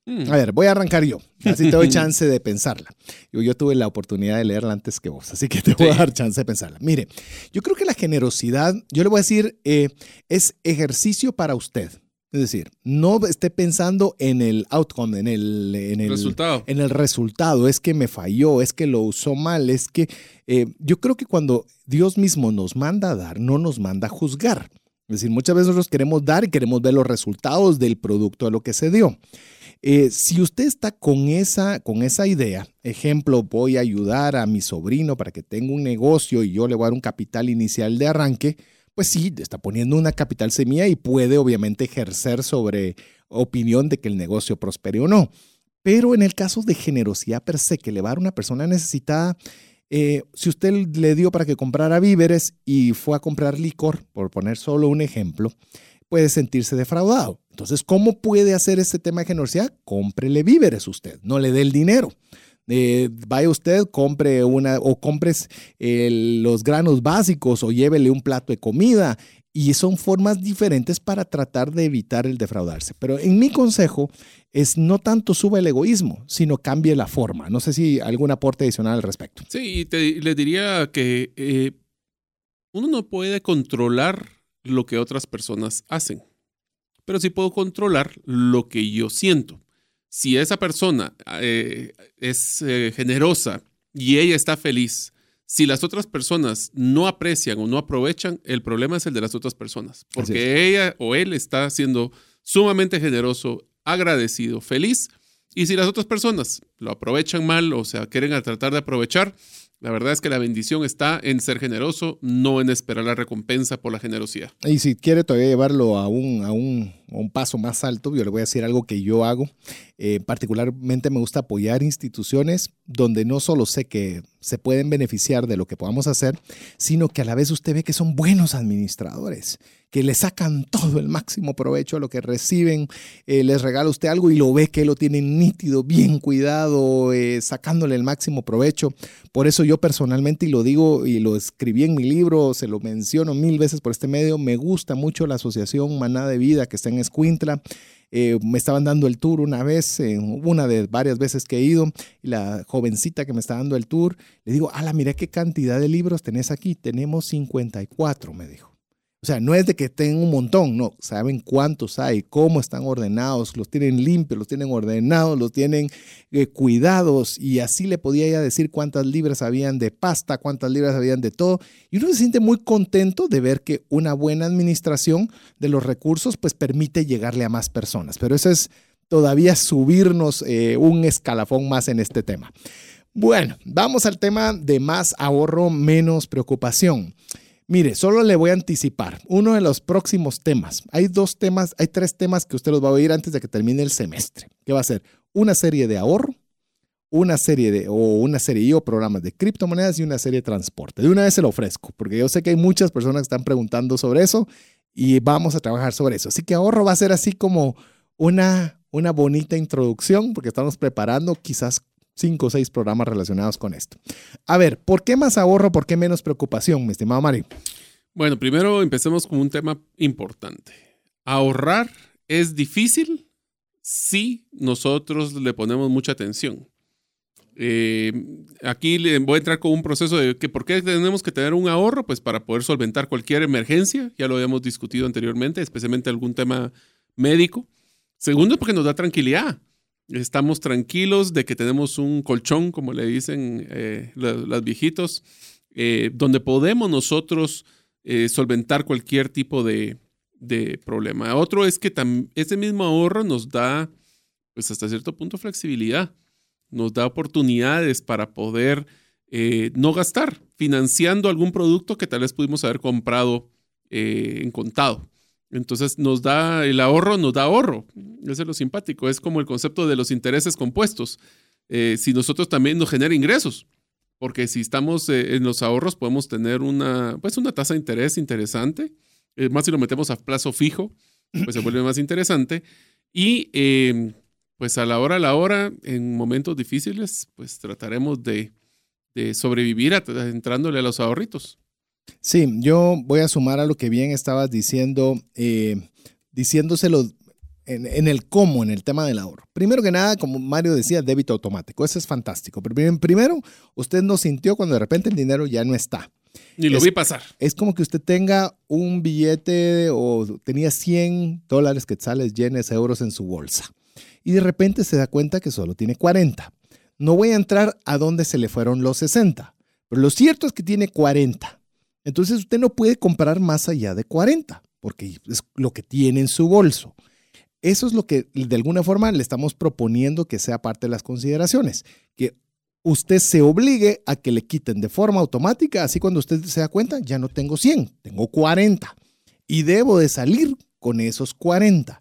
Mm. A ver, voy a arrancar yo, así te doy [LAUGHS] chance de pensarla. Yo, yo, tuve la oportunidad de leerla antes que vos, así que te voy a dar chance de pensarla. Mire, yo creo que la generosidad, yo le voy a decir, eh, es ejercicio para usted. Es decir, no esté pensando en el outcome, en el, en el
resultado.
En el resultado. Es que me falló, es que lo usó mal, es que eh, yo creo que cuando Dios mismo nos manda a dar, no nos manda a juzgar. Es decir, muchas veces nosotros queremos dar y queremos ver los resultados del producto de lo que se dio. Eh, si usted está con esa, con esa idea, ejemplo, voy a ayudar a mi sobrino para que tenga un negocio y yo le voy a dar un capital inicial de arranque, pues sí, está poniendo una capital semilla y puede obviamente ejercer sobre opinión de que el negocio prospere o no. Pero en el caso de generosidad per se, que le va a una persona necesitada, eh, si usted le dio para que comprara víveres y fue a comprar licor, por poner solo un ejemplo, puede sentirse defraudado. Entonces, ¿cómo puede hacer este tema de generosidad? Cómprele víveres usted, no le dé el dinero. Eh, vaya usted, compre una o compres los granos básicos o llévele un plato de comida. Y son formas diferentes para tratar de evitar el defraudarse. Pero en mi consejo es no tanto suba el egoísmo, sino cambie la forma. No sé si algún aporte adicional al respecto.
Sí, y le diría que eh, uno no puede controlar lo que otras personas hacen, pero sí puedo controlar lo que yo siento. Si esa persona eh, es eh, generosa y ella está feliz, si las otras personas no aprecian o no aprovechan, el problema es el de las otras personas, porque ella o él está siendo sumamente generoso, agradecido, feliz, y si las otras personas lo aprovechan mal o sea, quieren tratar de aprovechar, la verdad es que la bendición está en ser generoso, no en esperar la recompensa por la generosidad.
Y si quiere todavía llevarlo a un, a un, un paso más alto, yo le voy a decir algo que yo hago. Eh, particularmente me gusta apoyar instituciones donde no solo sé que se pueden beneficiar de lo que podamos hacer, sino que a la vez usted ve que son buenos administradores que le sacan todo el máximo provecho a lo que reciben, eh, les regala usted algo y lo ve que lo tienen nítido, bien cuidado, eh, sacándole el máximo provecho. Por eso yo personalmente, y lo digo y lo escribí en mi libro, se lo menciono mil veces por este medio, me gusta mucho la asociación Maná de Vida que está en Escuintla. Eh, me estaban dando el tour una vez, una de varias veces que he ido, y la jovencita que me está dando el tour, le digo, ala, mira qué cantidad de libros tenés aquí, tenemos 54, me dijo. O sea, no es de que tengan un montón, no, saben cuántos hay, cómo están ordenados, los tienen limpios, los tienen ordenados, los tienen eh, cuidados y así le podía ya decir cuántas libras habían de pasta, cuántas libras habían de todo. Y uno se siente muy contento de ver que una buena administración de los recursos pues permite llegarle a más personas. Pero eso es todavía subirnos eh, un escalafón más en este tema. Bueno, vamos al tema de más ahorro, menos preocupación. Mire, solo le voy a anticipar uno de los próximos temas. Hay dos temas, hay tres temas que usted los va a oír antes de que termine el semestre. ¿Qué va a ser? Una serie de ahorro, una serie de, o una serie o programas de criptomonedas y una serie de transporte. De una vez se lo ofrezco, porque yo sé que hay muchas personas que están preguntando sobre eso y vamos a trabajar sobre eso. Así que ahorro va a ser así como una, una bonita introducción, porque estamos preparando quizás cinco o seis programas relacionados con esto. A ver, ¿por qué más ahorro? ¿Por qué menos preocupación, mi estimado Mario?
Bueno, primero empecemos con un tema importante. Ahorrar es difícil si nosotros le ponemos mucha atención. Eh, aquí voy a entrar con un proceso de que por qué tenemos que tener un ahorro, pues para poder solventar cualquier emergencia, ya lo habíamos discutido anteriormente, especialmente algún tema médico. Segundo, porque nos da tranquilidad. Estamos tranquilos de que tenemos un colchón, como le dicen eh, los, viejitos, eh, donde podemos nosotros solventar cualquier tipo de, de problema. Otro es que ese mismo ahorro nos da, pues hasta cierto punto, flexibilidad nos da oportunidades para poder eh, no gastar financiando algún producto que tal vez pudimos haber comprado eh, en contado. Entonces nos da el ahorro, nos da ahorro. Eso es lo simpático. Es como el concepto de los intereses compuestos. Eh, si nosotros también nos genera ingresos, porque si estamos en los ahorros podemos tener una, pues una tasa de interés interesante. más si lo metemos a plazo fijo, pues se vuelve más interesante. Y pues a la hora a la hora, en momentos difíciles, pues trataremos de, sobrevivir entrándole a los ahorritos.
Sí, yo voy a sumar a lo que bien estabas diciendo, eh, diciéndoselo en, el cómo, en el tema del ahorro. Primero que nada, como Mario decía, débito automático. Eso es fantástico. Pero primero, usted no sintió cuando de repente el dinero ya no está.
Ni lo vi pasar.
Es como que usted tenga un billete o tenía 100 dólares quetzales, yenes, euros en su bolsa y de repente se da cuenta que solo tiene 40. No voy a entrar a dónde se le fueron los 60, pero lo cierto es que tiene 40. Entonces usted no puede comprar más allá de 40, porque es lo que tiene en su bolso. Eso es lo que de alguna forma le estamos proponiendo que sea parte de las consideraciones, que usted se obligue a que le quiten de forma automática, así cuando usted se da cuenta, ya no tengo 100, tengo 40 y debo de salir con esos 40.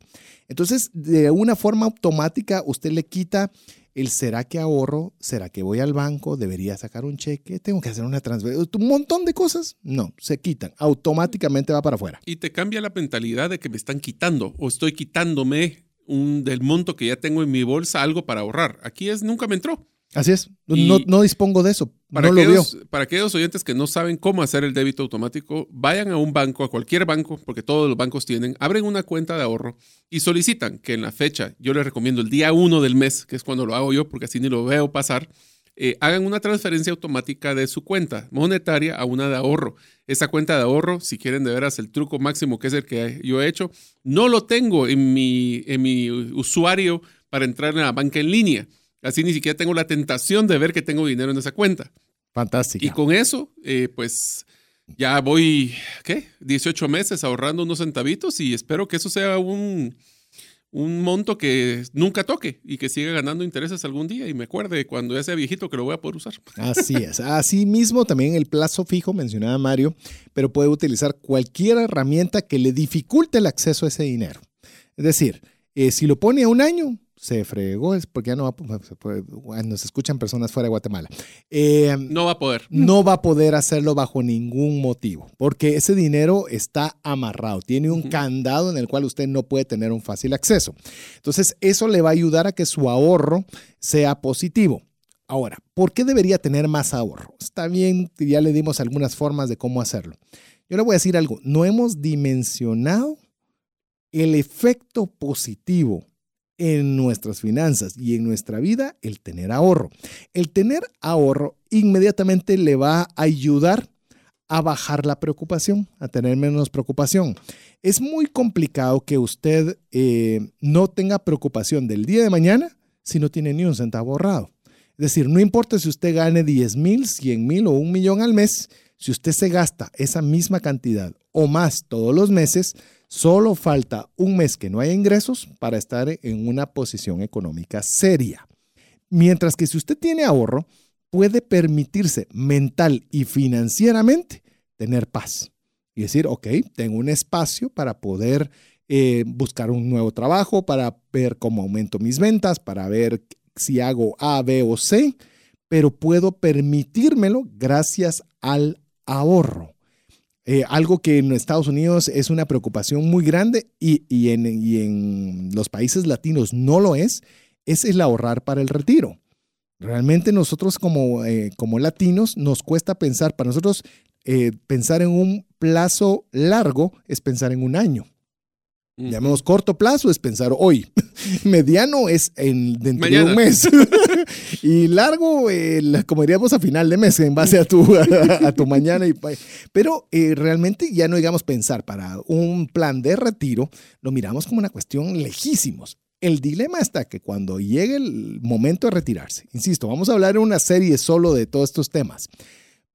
Entonces, de una forma automática, usted le quita el será que ahorro, será que voy al banco, debería sacar un cheque, tengo que hacer una transferencia, un montón de cosas. No, se quitan, automáticamente va para afuera.
Y te cambia la mentalidad de que me están quitando o estoy quitándome un, del monto que ya tengo en mi bolsa algo para ahorrar. Aquí es nunca me entró.
Así es, no, no, dispongo de eso.
Para,
no
aquellos, para aquellos oyentes que no saben cómo hacer el débito automático, vayan a un banco, a cualquier banco, porque todos los bancos tienen, abren una cuenta de ahorro y solicitan que en la fecha, yo les recomiendo el día 1 del mes, que es cuando lo hago yo, porque así ni lo veo pasar, eh, hagan una transferencia automática de su cuenta monetaria a una de ahorro. Esa cuenta de ahorro, si quieren de veras el truco máximo que es el que yo he hecho, no lo tengo en mi, en mi usuario para entrar en la banca en línea Así ni siquiera tengo la tentación de ver que tengo dinero en esa cuenta.
Fantástico.
Y con eso, eh, pues ya voy, ¿qué? 18 meses ahorrando unos centavitos y espero que eso sea un, un monto que nunca toque y que siga ganando intereses algún día y me acuerde cuando ya sea viejito que lo voy a poder usar.
Así es. Así mismo también el plazo fijo mencionaba Mario, pero puede utilizar cualquier herramienta que le dificulte el acceso a ese dinero. Es decir, eh, si lo pone a un año, se fregó, es porque ya no va a nos escuchan personas fuera de Guatemala.
Eh, no va a poder.
No va a poder hacerlo bajo ningún motivo, porque ese dinero está amarrado, tiene un candado en el cual usted no puede tener un fácil acceso. Entonces, eso le va a ayudar a que su ahorro sea positivo. Ahora, ¿por qué debería tener más ahorro? Está bien, ya le dimos algunas formas de cómo hacerlo. Yo le voy a decir algo, no hemos dimensionado el efecto positivo en nuestras finanzas y en nuestra vida el tener ahorro. El tener ahorro inmediatamente le va a ayudar a bajar la preocupación, a tener menos preocupación. Es muy complicado que usted eh, no tenga preocupación del día de mañana si no tiene ni un centavo ahorrado. Es decir, no importa si usted gane 10 mil, 100 mil o un millón al mes, si usted se gasta esa misma cantidad o más todos los meses, Solo falta un mes que no haya ingresos para estar en una posición económica seria. Mientras que si usted tiene ahorro, puede permitirse mental y financieramente tener paz y decir, ok, tengo un espacio para poder eh, buscar un nuevo trabajo, para ver cómo aumento mis ventas, para ver si hago A, B o C, pero puedo permitírmelo gracias al ahorro. Eh, algo que en Estados Unidos es una preocupación muy grande y, en, los países latinos no lo es, es el ahorrar para el retiro. Realmente nosotros como, eh, como latinos nos cuesta pensar, para nosotros Eh, pensar en un plazo largo es pensar en un año. Llamemos corto plazo es pensar hoy. [LAUGHS] Mediano es en, dentro de un mes. [LAUGHS] y largo, como diríamos a final de mes, en base a tu, [LAUGHS] a, tu mañana. Y, pero eh, realmente ya no digamos pensar para un plan de retiro, lo miramos como una cuestión lejísimos. El dilema está que cuando llegue el momento de retirarse, insisto, vamos a hablar en una serie solo de todos estos temas,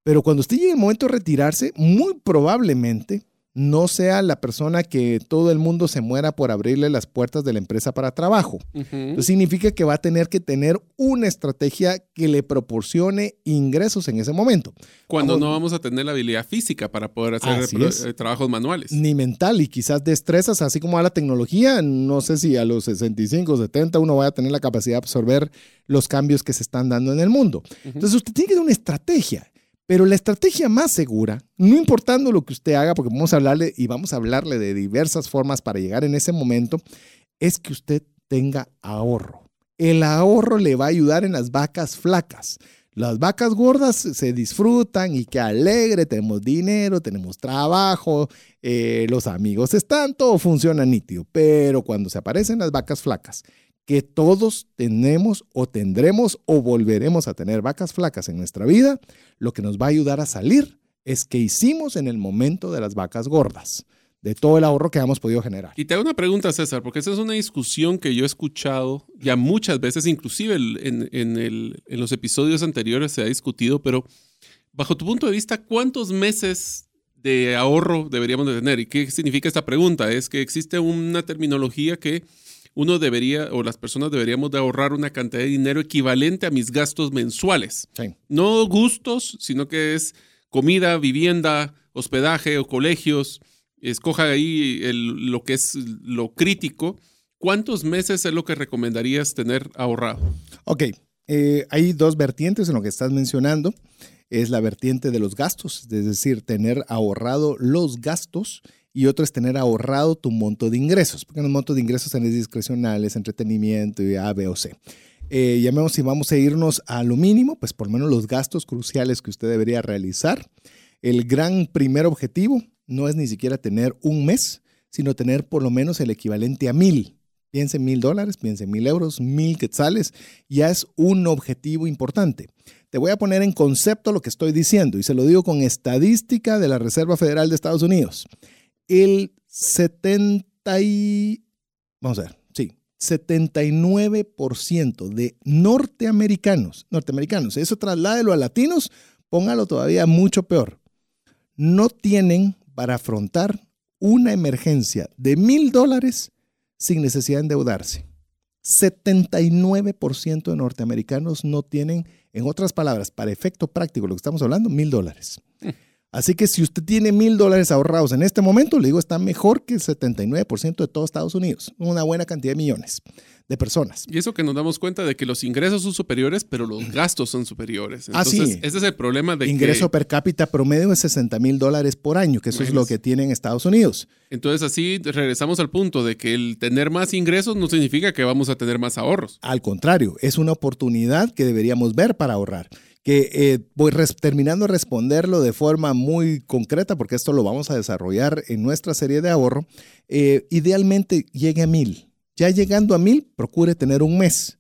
pero cuando usted llegue el momento de retirarse, muy probablemente no sea la persona que todo el mundo se muera por abrirle las puertas de la empresa para trabajo. Eso significa que va a tener que tener una estrategia que le proporcione ingresos en ese momento.
Cuando no vamos a tener la habilidad física para poder hacer eh, trabajos manuales.
Ni mental y quizás destrezas, así como a la tecnología, no sé si a los 65, 70 uno va a tener la capacidad de absorber los cambios que se están dando en el mundo. Entonces usted tiene que tener una estrategia. Pero la estrategia más segura, no importando lo que usted haga, porque vamos a hablarle y vamos a hablarle de diversas formas para llegar en ese momento, es que usted tenga ahorro. El ahorro le va a ayudar en las vacas flacas. Las vacas gordas se disfrutan y qué alegre, tenemos dinero, tenemos trabajo, eh, los amigos están, todo funciona nítido. Pero cuando se aparecen las vacas flacas que todos tenemos o tendremos o volveremos a tener vacas flacas en nuestra vida, lo que nos va a ayudar a salir es que hicimos en el momento de las vacas gordas, de todo el ahorro que hemos podido generar.
Y te hago una pregunta, César, porque esa es una discusión que yo he escuchado ya muchas veces, inclusive en, en los episodios anteriores se ha discutido, pero bajo tu punto de vista, ¿cuántos meses de ahorro deberíamos de tener? ¿Y qué significa esta pregunta? Es que existe una terminología que uno debería o las personas deberíamos de ahorrar una cantidad de dinero equivalente a mis gastos mensuales. No gustos, sino que es comida, vivienda, hospedaje o colegios. Escoja ahí lo que es lo crítico. ¿Cuántos meses es lo que recomendarías tener ahorrado?
Ok, eh, hay dos vertientes en lo que estás mencionando. Es la vertiente de los gastos, es decir, tener ahorrado los gastos y otro es tener ahorrado tu monto de ingresos, porque los montos de ingresos tenés discrecionales, entretenimiento y A, B o C. Eh, llamemos si vamos a irnos a lo mínimo, pues por lo menos los gastos cruciales que usted debería realizar. El gran primer objetivo no es ni siquiera tener un mes, sino tener por lo menos el equivalente a mil. Piense mil dólares, piense mil euros, mil quetzales, ya es un objetivo importante. Te voy a poner en concepto lo que estoy diciendo y se lo digo con estadística de la Reserva Federal de Estados Unidos el 70 y, vamos a ver, sí, 79% de norteamericanos, norteamericanos, eso trasládelo a latinos, póngalo todavía mucho peor, no tienen para afrontar una emergencia de mil dólares sin necesidad de endeudarse. 79% de norteamericanos no tienen, en otras palabras, para efecto práctico, lo que estamos hablando, mil dólares. Así que si usted tiene mil dólares ahorrados en este momento, le digo, está mejor que el 79% de todo Estados Unidos. Una buena cantidad de millones de personas.
Y eso que nos damos cuenta de que los ingresos son superiores, pero los gastos son superiores.
Ah,
Entonces, Ese es el problema de
Ingreso per cápita promedio es 60 mil dólares por año, que eso es lo que tiene en Estados Unidos.
Entonces así regresamos al punto de que el tener más ingresos no significa que vamos a tener más ahorros.
Al contrario, es una oportunidad que deberíamos ver para ahorrar que eh, voy terminando de responderlo de forma muy concreta, porque esto lo vamos a desarrollar en nuestra serie de ahorro, eh, idealmente llegue a mil. Ya llegando a mil, procure tener un mes.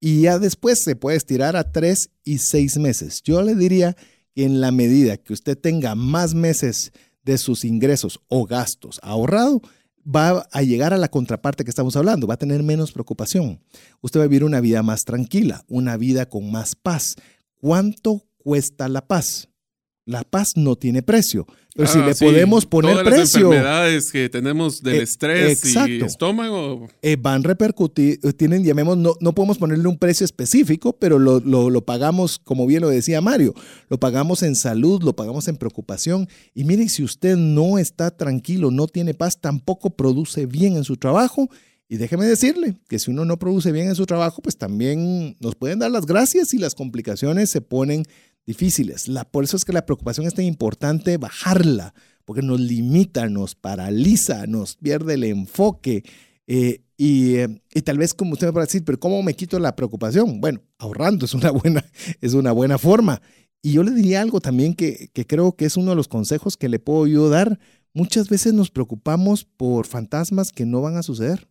Y ya después se puede estirar a tres y seis meses. Yo le diría que en la medida que usted tenga más meses de sus ingresos o gastos ahorrado, va a llegar a la contraparte que estamos hablando, va a tener menos preocupación. Usted va a vivir una vida más tranquila, una vida con más paz, ¿Cuánto cuesta la paz? La paz no tiene precio. Pero si ah, le podemos poner
Todas
precio.
Las enfermedades que tenemos del eh, estrés y estómago.
Eh, van a repercutir, tienen, llamemos, no, no podemos ponerle un precio específico, pero lo, lo, lo, pagamos, como bien lo decía Mario, lo pagamos en salud, lo pagamos en preocupación. Y miren, si usted no está tranquilo, no tiene paz, tampoco produce bien en su trabajo y déjeme decirle que si uno no produce bien en su trabajo, pues también nos pueden dar las gracias y las complicaciones se ponen difíciles. La, por eso es que la preocupación es tan importante bajarla, porque nos limita, nos paraliza, nos pierde el enfoque. Eh, y, eh, y, tal vez como usted me va a decir, pero ¿cómo me quito la preocupación? Bueno, ahorrando es una buena, [LAUGHS] es una buena forma. Y yo le diría algo también que, que creo que es uno de los consejos que le puedo yo dar. Muchas veces nos preocupamos por fantasmas que no van a suceder.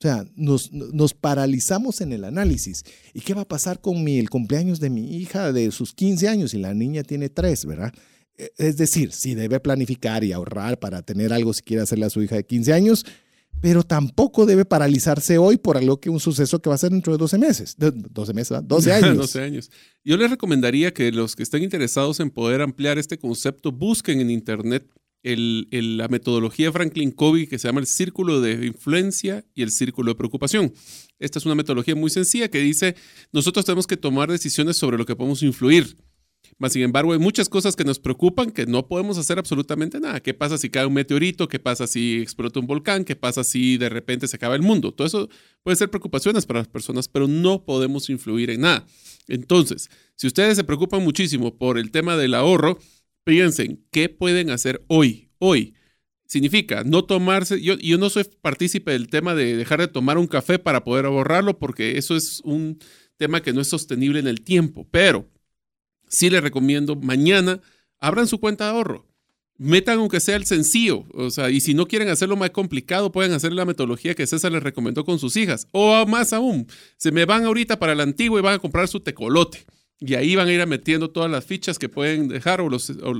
O sea, nos, nos, paralizamos en el análisis. ¿Y qué va a pasar con mi, el cumpleaños de mi hija de sus 15 años y la niña tiene 3, verdad? E, es decir, si debe planificar y ahorrar para tener algo si quiere hacerle a su hija de 15 años, pero tampoco debe paralizarse hoy por algo que un suceso que va a ser dentro de 12 meses. 12 meses, 12 [LAUGHS] años.
12 años. Yo les recomendaría que los que estén interesados en poder ampliar este concepto busquen en Internet la metodología de Franklin Covey que se llama el círculo de influencia y el círculo de preocupación. Esta es una metodología muy sencilla que dice, nosotros tenemos que tomar decisiones sobre lo que podemos influir. Mas, sin embargo, hay muchas cosas que nos preocupan que no podemos hacer absolutamente nada. ¿Qué pasa si cae un meteorito? ¿Qué pasa si explota un volcán? ¿Qué pasa si de repente se acaba el mundo? Todo eso puede ser preocupaciones para las personas, pero no podemos influir en nada. Entonces, si ustedes se preocupan muchísimo por el tema del ahorro, piensen, ¿qué pueden hacer hoy? Hoy. Significa no tomarse, yo, no soy partícipe del tema de dejar de tomar un café para poder ahorrarlo, porque eso es un tema que no es sostenible en el tiempo, pero sí les recomiendo mañana abran su cuenta de ahorro. Metan aunque sea el sencillo, o sea, y si no quieren hacerlo más complicado, pueden hacer la metodología que César les recomendó con sus hijas. O más aún, se me van ahorita para el antiguo y van a comprar su tecolote. Y ahí van a ir metiendo todas las fichas que pueden dejar o,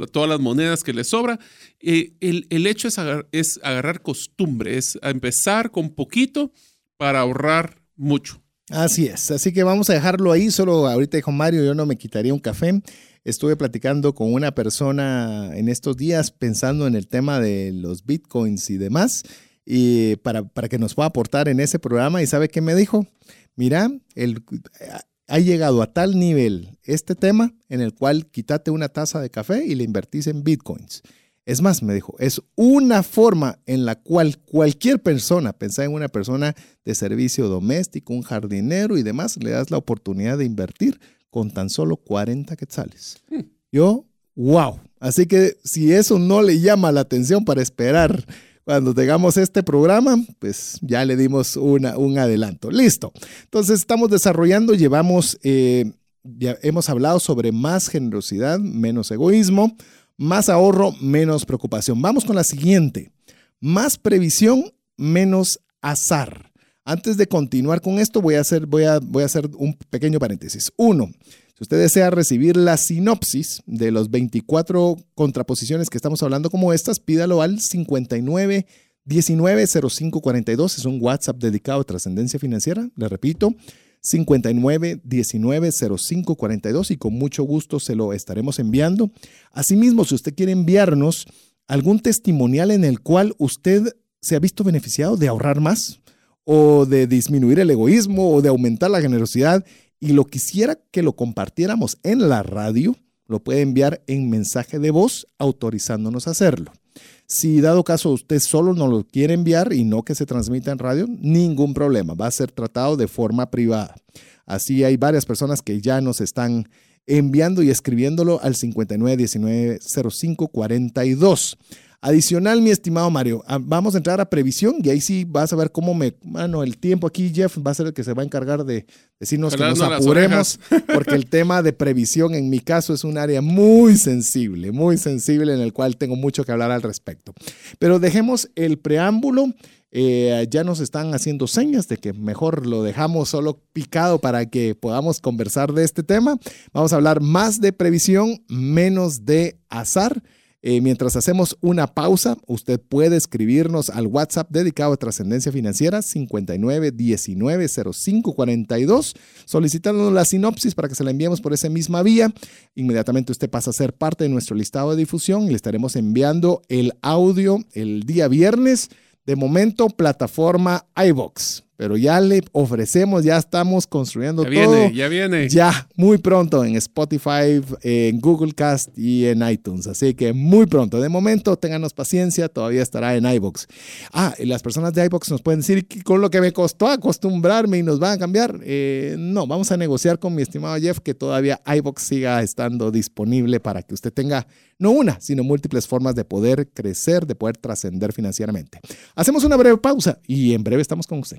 todas las monedas que les sobra. Eh, el, hecho es, es agarrar costumbre, es empezar con poquito para ahorrar mucho.
Así es, así que vamos a dejarlo ahí. Solo ahorita dijo Mario, yo no me quitaría un café. Estuve platicando con una persona en estos días pensando en el tema de los bitcoins y demás, y para, para que nos pueda aportar en ese programa. ¿Y sabe qué me dijo? Mira, el, ha llegado a tal nivel este tema en el cual quítate una taza de café y le invertís en bitcoins. Es más, me dijo, es una forma en la cual cualquier persona, pensá en una persona de servicio doméstico, un jardinero y demás, le das la oportunidad de invertir con tan solo 40 quetzales. Hmm. Yo, wow. Así que si eso no le llama la atención para esperar cuando tengamos este programa, pues ya le dimos un adelanto. Listo. Entonces estamos desarrollando, llevamos, eh, ya hemos hablado sobre más generosidad, menos egoísmo, más ahorro, menos preocupación. Vamos con la siguiente. Más previsión, menos azar. Antes de continuar con esto, voy a hacer, voy a, voy a hacer un pequeño paréntesis. Uno, si usted desea recibir la sinopsis de los 24 contraposiciones que estamos hablando como estas, pídalo al 59 19 0542. Es un WhatsApp dedicado a trascendencia financiera. Le repito, 59 19 0542 y con mucho gusto se lo estaremos enviando. Asimismo, si usted quiere enviarnos algún testimonial en el cual usted se ha visto beneficiado de ahorrar más o de disminuir el egoísmo o de aumentar la generosidad y lo quisiera que lo compartiéramos en la radio, lo puede enviar en mensaje de voz autorizándonos a hacerlo. Si dado caso usted solo no lo quiere enviar y no que se transmita en radio, ningún problema, va a ser tratado de forma privada. Así hay varias personas que ya nos están enviando y escribiéndolo al 59190542. Adicional, mi estimado Mario, ah, vamos a entrar a previsión y ahí sí vas a ver cómo me. Bueno, el tiempo aquí, Jeff, va a ser el que se va a encargar de decirnos que nos apuremos, [LAUGHS] porque el tema de previsión en mi caso es un área muy sensible, muy sensible en el cual tengo mucho que hablar al respecto. Pero dejemos el preámbulo. Eh, ya nos están haciendo señas de que mejor lo dejamos solo picado para que podamos conversar de este tema. Vamos a hablar más de previsión, menos de azar. Eh, mientras hacemos una pausa, usted puede escribirnos al WhatsApp dedicado a trascendencia financiera 59190542, solicitándonos la sinopsis para que se la enviemos por esa misma vía. Inmediatamente usted pasa a ser parte de nuestro listado de difusión y le estaremos enviando el audio el día viernes. De momento, plataforma iBox pero ya le ofrecemos, ya estamos construyendo
ya
todo.
Viene, ya viene.
Ya, muy pronto en Spotify, en Google Cast y en iTunes. Así que muy pronto. De momento, ténganos paciencia, todavía estará en iBox. Ah, y las personas de iBox nos pueden decir que con lo que me costó acostumbrarme y nos van a cambiar. Eh, no, vamos a negociar con mi estimado Jeff que todavía iBox siga estando disponible para que usted tenga no una, sino múltiples formas de poder crecer, de poder trascender financieramente. Hacemos una breve pausa y en breve estamos con usted.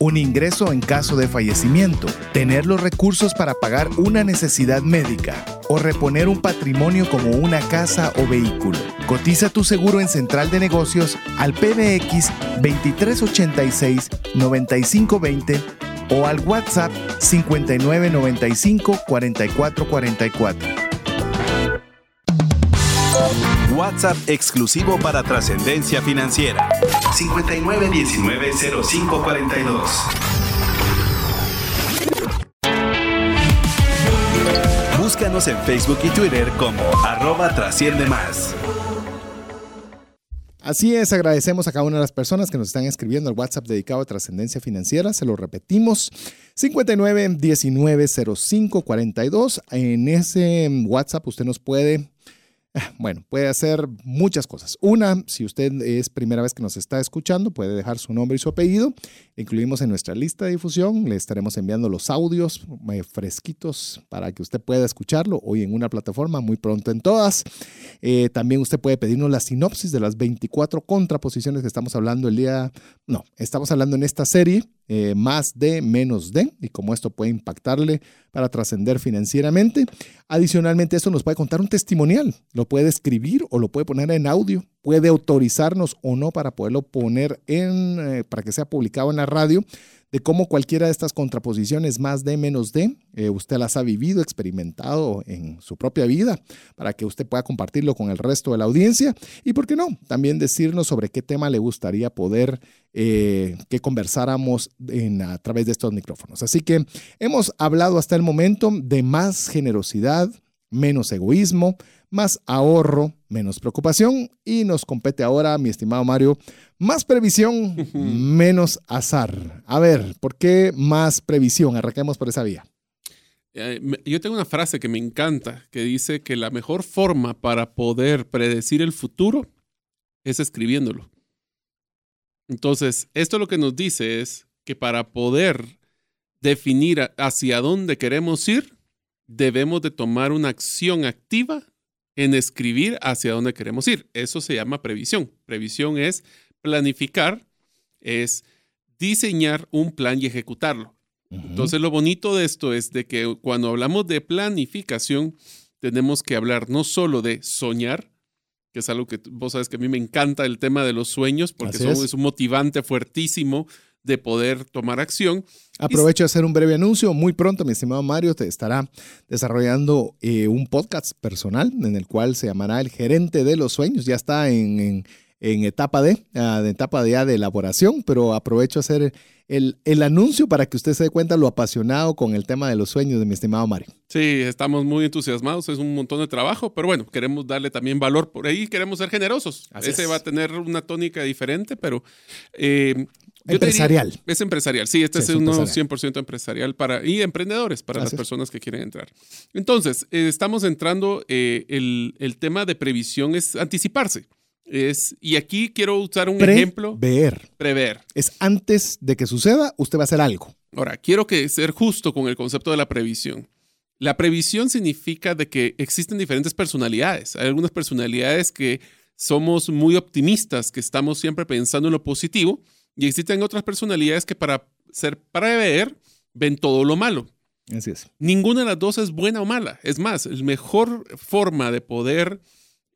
un ingreso en caso de fallecimiento, tener los recursos para pagar una necesidad médica o reponer un patrimonio como una casa o vehículo. Cotiza tu seguro en Central de Negocios al PBX 2386 9520 o al WhatsApp 5995 4444.
WhatsApp exclusivo para trascendencia financiera. 59190542. Búscanos en Facebook y Twitter como arroba trasciende más.
Así es, agradecemos a cada una de las personas que nos están escribiendo al WhatsApp dedicado a trascendencia financiera. Se lo repetimos, 59190542. En ese WhatsApp usted nos puede [LAUGHS] bueno, puede hacer muchas cosas. Una, si usted es primera vez que nos está escuchando, puede dejar su nombre y su apellido. Incluimos en nuestra lista de difusión. Le estaremos enviando los audios eh, fresquitos para que usted pueda escucharlo hoy en una plataforma, muy pronto en todas. Eh, también usted puede pedirnos la sinopsis de las 24 contraposiciones que estamos hablando el día. No, estamos hablando en esta serie eh, más de, menos de, y cómo esto puede impactarle para trascender financieramente. Adicionalmente, esto nos puede contar un testimonial, lo puede escribir o lo puede poner en audio, puede autorizarnos o no para poderlo poner en, eh, para que sea publicado en la radio de cómo cualquiera de estas contraposiciones más de menos de, eh, usted las ha vivido, experimentado en su propia vida, para que usted pueda compartirlo con el resto de la audiencia. Y por qué no, también decirnos sobre qué tema le gustaría poder eh, que conversáramos en, a través de estos micrófonos. Así que hemos hablado hasta el momento de más generosidad, menos egoísmo, más ahorro, menos preocupación y nos compete ahora, mi estimado Mario, más previsión, menos azar. A ver, ¿por qué más previsión? Arranquemos por esa vía.
Eh, yo tengo una frase que me encanta, que dice que la mejor forma para poder predecir el futuro es escribiéndolo. Entonces, esto lo que nos dice es que para poder definir hacia dónde queremos ir, debemos de tomar una acción activa en escribir hacia dónde queremos ir. Eso se llama previsión. Previsión es planificar, es diseñar un plan y ejecutarlo. Entonces lo bonito de esto es de que cuando hablamos de planificación, tenemos que hablar no solo de soñar, que es algo que vos sabes que a mí me encanta el tema de los sueños, porque es un motivante fuertísimo de poder tomar acción.
Aprovecho de hacer un breve anuncio. Muy pronto, mi estimado Mario, te estará desarrollando eh, un podcast personal en el cual se llamará El Gerente de los Sueños. Ya está en, etapa de, uh, de, etapa de, de elaboración, pero aprovecho a hacer el, el, anuncio para que usted se dé cuenta lo apasionado con el tema de los sueños de mi estimado Mario.
Sí, estamos muy entusiasmados, es un montón de trabajo, pero bueno, queremos darle también valor por ahí, queremos ser generosos. Ese va a tener una tónica diferente, pero eh,
empresarial.
es empresarial, sí, este es, un 100% empresarial para, y emprendedores para las personas que quieren entrar. Entonces, eh, estamos entrando, eh, el, el, tema de previsión es anticiparse. Es, y aquí quiero usar un ejemplo.
Prever.
Prever.
Es antes de que suceda, usted va a hacer algo.
Ahora, quiero que ser justo con el concepto de la previsión. La previsión significa de que existen diferentes personalidades. Hay algunas personalidades que somos muy optimistas, que estamos siempre pensando en lo positivo, y existen otras personalidades que para ser prever ven todo lo malo.
Así es.
Ninguna de las dos es buena o mala. Es más, la mejor forma de poder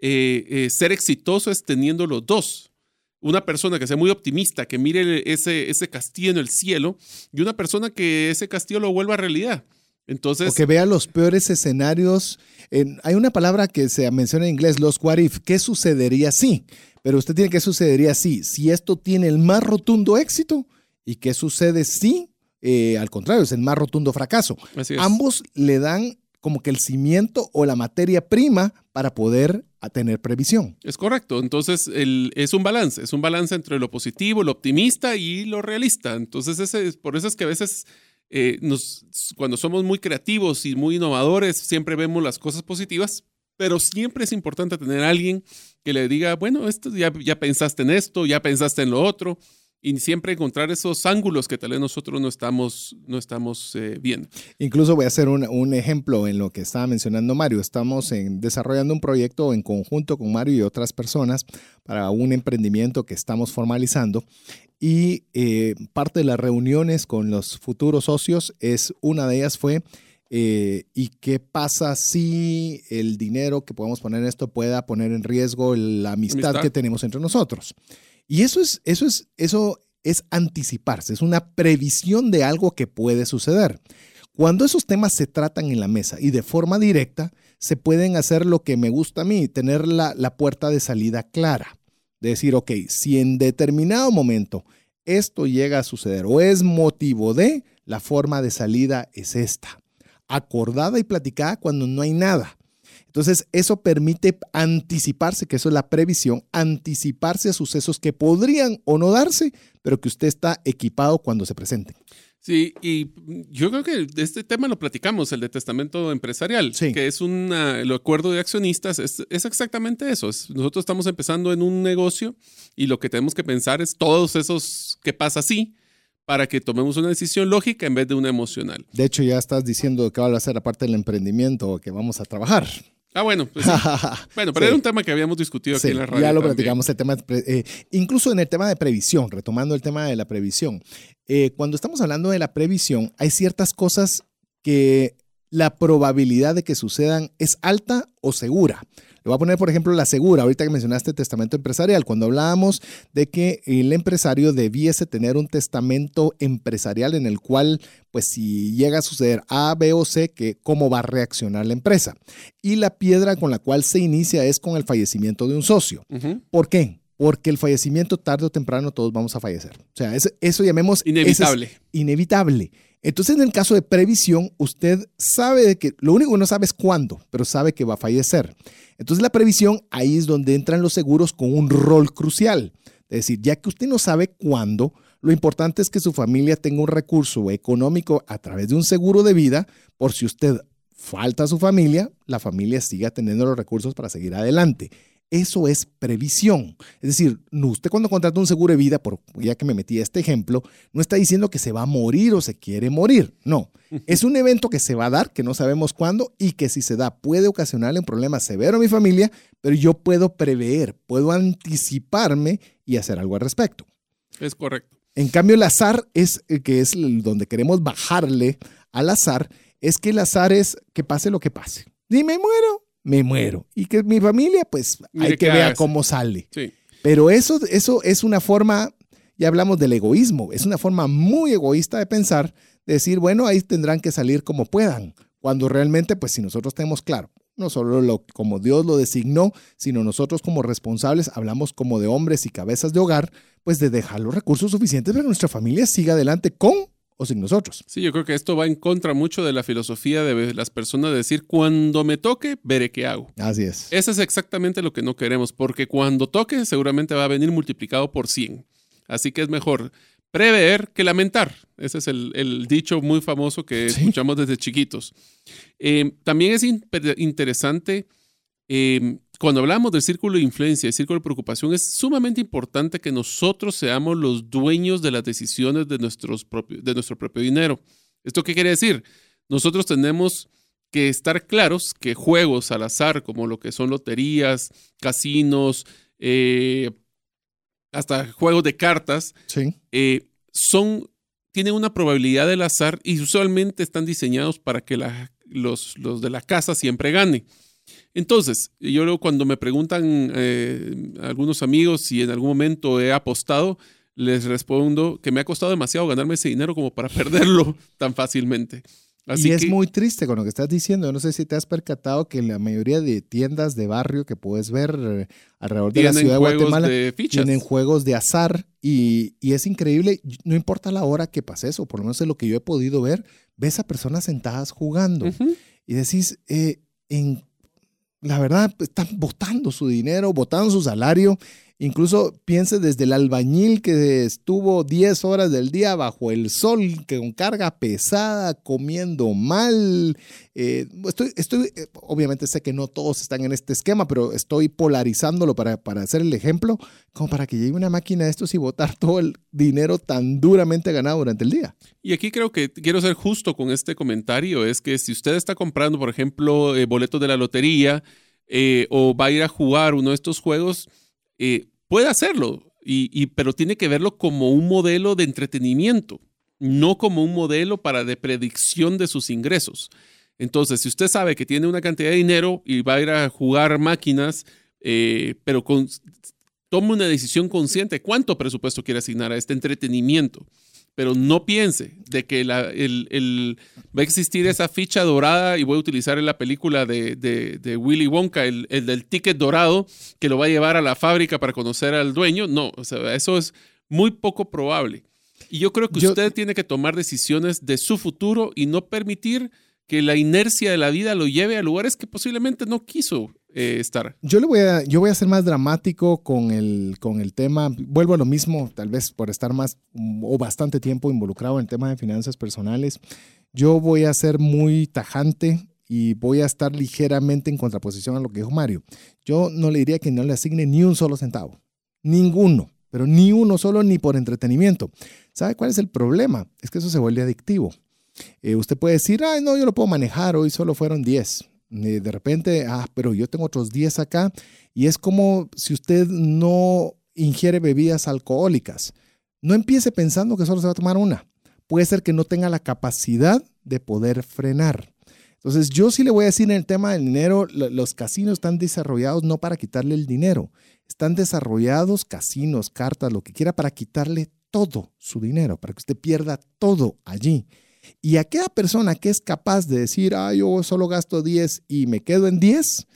eh, eh, ser exitoso es teniendo los dos. Una persona que sea muy optimista, que mire ese, ese castillo en el cielo, y una persona que ese castillo lo vuelva realidad. Entonces,
o que vea los peores escenarios. En, hay una palabra que se menciona en inglés, los what if. ¿Qué sucedería si? Pero usted tiene que sucedería si. Si esto tiene el más rotundo éxito. ¿Y qué sucede si, eh, al contrario, es el más rotundo fracaso? Ambos le dan como que el cimiento o la materia prima para poder tener previsión.
Es correcto. Entonces, el, es un balance. Es un balance entre lo positivo, lo optimista y lo realista. Entonces, ese, por eso es que a veces eh, nos, cuando somos muy creativos y muy innovadores, siempre vemos las cosas positivas, pero siempre es importante tener a alguien que le diga, bueno, esto, ya, ya pensaste en esto, ya pensaste en lo otro, y siempre encontrar esos ángulos que tal vez nosotros no estamos, no estamos eh, viendo.
Incluso voy a hacer un, un, ejemplo en lo que estaba mencionando Mario. Estamos en, desarrollando un proyecto en conjunto con Mario y otras personas para un emprendimiento que estamos formalizando y eh, parte de las reuniones con los futuros socios es una de ellas fue eh, ¿Y qué pasa si el dinero que podemos poner en esto pueda poner en riesgo la amistad, que tenemos entre nosotros? Y eso es, eso es, eso es anticiparse, es una previsión de algo que puede suceder. Cuando esos temas se tratan en la mesa y de forma directa, se pueden hacer lo que me gusta a mí, tener la, la puerta de salida clara. De decir, ok, si en determinado momento esto llega a suceder o es motivo de, la forma de salida es esta. Acordada y platicada cuando no hay nada. Entonces, eso permite anticiparse, que eso es la previsión, anticiparse a sucesos que podrían o no darse, pero que usted está equipado cuando se presenten.
Sí, y yo creo que este tema lo platicamos, el de testamento empresarial, que es un el acuerdo de accionistas, es, exactamente eso. nosotros estamos empezando en un negocio y lo que tenemos que pensar es todos esos que pasa así para que tomemos una decisión lógica en vez de una emocional.
De hecho, ya estás diciendo que va a ser aparte del emprendimiento que vamos a trabajar.
Ah, bueno, pues [LAUGHS] bueno, pero era un tema que habíamos discutido aquí en la radio.
Ya lo platicamos, el tema, eh, incluso en el tema de previsión, retomando el tema de la previsión. Eh, cuando estamos hablando de la previsión, hay ciertas cosas que la probabilidad de que sucedan es alta o segura. Le voy a poner, por ejemplo, la segura, ahorita que mencionaste testamento empresarial, cuando hablábamos de que el empresario debiese tener un testamento empresarial en el cual, pues si llega a suceder A, B o C, que cómo va a reaccionar la empresa. Y la piedra con la cual se inicia es con el fallecimiento de un socio. ¿Por qué? Porque el fallecimiento tarde o temprano todos vamos a fallecer. O sea, eso, llamemos...
Inevitable.
inevitable. Entonces, en el caso de previsión, usted sabe de que lo único que no sabe es cuándo, pero sabe que va a fallecer. Entonces la previsión, ahí es donde entran los seguros con un rol crucial. Es decir, ya que usted no sabe cuándo, lo importante es que su familia tenga un recurso económico a través de un seguro de vida por si usted falta a su familia, la familia siga teniendo los recursos para seguir adelante. Eso es previsión. Es decir, usted cuando contrata un seguro de vida, por, ya que me metí a este ejemplo, no está diciendo que se va a morir o se quiere morir. No, es un evento que se va a dar, que no sabemos cuándo y que si se da puede ocasionarle un problema severo a mi familia, pero yo puedo prever, puedo anticiparme y hacer algo al respecto.
Es correcto.
En cambio, el azar es eh, que es donde queremos bajarle al azar, es que el azar es que pase lo que pase. Y me muero, me muero. Y que mi familia, pues, hay que ver cómo sale. Pero eso, eso es una forma, ya hablamos del egoísmo, es una forma muy egoísta de pensar, de decir, bueno, ahí tendrán que salir como puedan. Cuando realmente, pues, si nosotros tenemos claro, no solo lo, como Dios lo designó, sino nosotros como responsables hablamos como de hombres y cabezas de hogar, pues de dejar los recursos suficientes para que nuestra familia siga adelante con o sin nosotros.
Sí, yo creo que esto va en contra mucho de la filosofía de las personas de decir, cuando me toque, veré qué hago.
Así es.
Eso es exactamente lo que no queremos, porque cuando toque seguramente va a venir multiplicado por 100. Así que es mejor prever que lamentar. Ese es el, dicho muy famoso que escuchamos desde chiquitos. Eh, también es interesante eh, cuando hablamos del círculo de influencia, el círculo de preocupación, es sumamente importante que nosotros seamos los dueños de las decisiones de, nuestros de nuestro propio dinero. ¿Esto qué quiere decir? Nosotros tenemos que estar claros que juegos al azar, como lo que son loterías, casinos, eh, hasta juegos de cartas,
sí.
Eh, son tienen una probabilidad del azar y usualmente están diseñados para que los, los de la casa siempre ganen. Entonces, yo luego cuando me preguntan eh, algunos amigos si en algún momento he apostado, les respondo que me ha costado demasiado ganarme ese dinero como para [LAUGHS] perderlo tan fácilmente.
y es muy triste con lo que estás diciendo. no sé si te has percatado que la mayoría de tiendas de barrio que puedes ver eh, alrededor de la ciudad de Guatemala tienen juegos de azar y, es increíble. No importa la hora que pase eso, por lo menos es lo que yo he podido ver. Ves a personas sentadas jugando y decís, eh, en la verdad, están botando su dinero, botando su salario. Incluso piense desde el albañil que estuvo 10 horas del día bajo el sol, que con carga pesada, comiendo mal. Eh, estoy, estoy, eh, obviamente sé que no todos están en este esquema, pero estoy polarizándolo para, para hacer el ejemplo, como para que llegue una máquina de estos y botar todo el dinero tan duramente ganado durante el día.
Y aquí creo que quiero ser justo con este comentario, es que si usted está comprando, por ejemplo, eh, boletos de la lotería o va a ir a jugar uno de estos juegos, puede hacerlo, y, pero tiene que verlo como un modelo de entretenimiento, no como un modelo para de predicción de sus ingresos. Entonces, si usted sabe que tiene una cantidad de dinero y va a ir a jugar máquinas, eh, pero con, tome una decisión consciente, ¿cuánto presupuesto quiere asignar a este entretenimiento? Pero no piense de que el, va a existir esa ficha dorada y voy a utilizar en la película de, Willy Wonka, el, del ticket dorado que lo va a llevar a la fábrica para conocer al dueño. No, o sea, eso es muy poco probable. Y yo creo que usted tiene que tomar decisiones de su futuro y no permitir que la inercia de la vida lo lleve a lugares que posiblemente no quiso eh, estar.
Yo, le voy a, yo voy a ser más dramático con el, con el tema. Vuelvo a lo mismo, tal vez por estar más o bastante tiempo involucrado en el tema de finanzas personales. Yo voy a ser muy tajante y voy a estar ligeramente en contraposición a lo que dijo Mario. Yo no le diría que no le asigne ni un solo centavo. Ninguno, pero ni uno solo ni por entretenimiento. ¿Sabe cuál es el problema? Es que eso se vuelve adictivo. Eh, usted puede decir, ay, no, yo lo puedo manejar, hoy solo fueron 10. De repente, ah, pero yo tengo otros 10 acá. Y es como si usted no ingiere bebidas alcohólicas. No empiece pensando que solo se va a tomar una. Puede ser que no tenga la capacidad de poder frenar. Entonces, yo sí le voy a decir en el tema del dinero, los casinos están desarrollados no para quitarle el dinero, están desarrollados casinos, cartas, lo que quiera, para quitarle todo su dinero, para que usted pierda todo allí. Y aquella persona que es capaz de decir, ah, yo solo gasto 10 y me quedo en 10,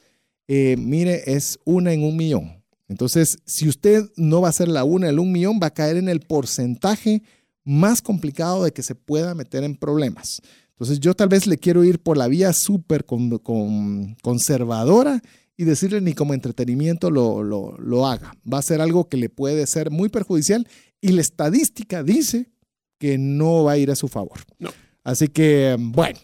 eh, mire, es una en un millón. Entonces, si usted no va a ser la una en un millón, va a caer en el porcentaje más complicado de que se pueda meter en problemas. Entonces, yo tal vez le quiero ir por la vía súper conservadora y decirle ni como entretenimiento lo, lo haga. Va a ser algo que le puede ser muy perjudicial y la estadística dice que no va a ir a su favor. Así que, bueno,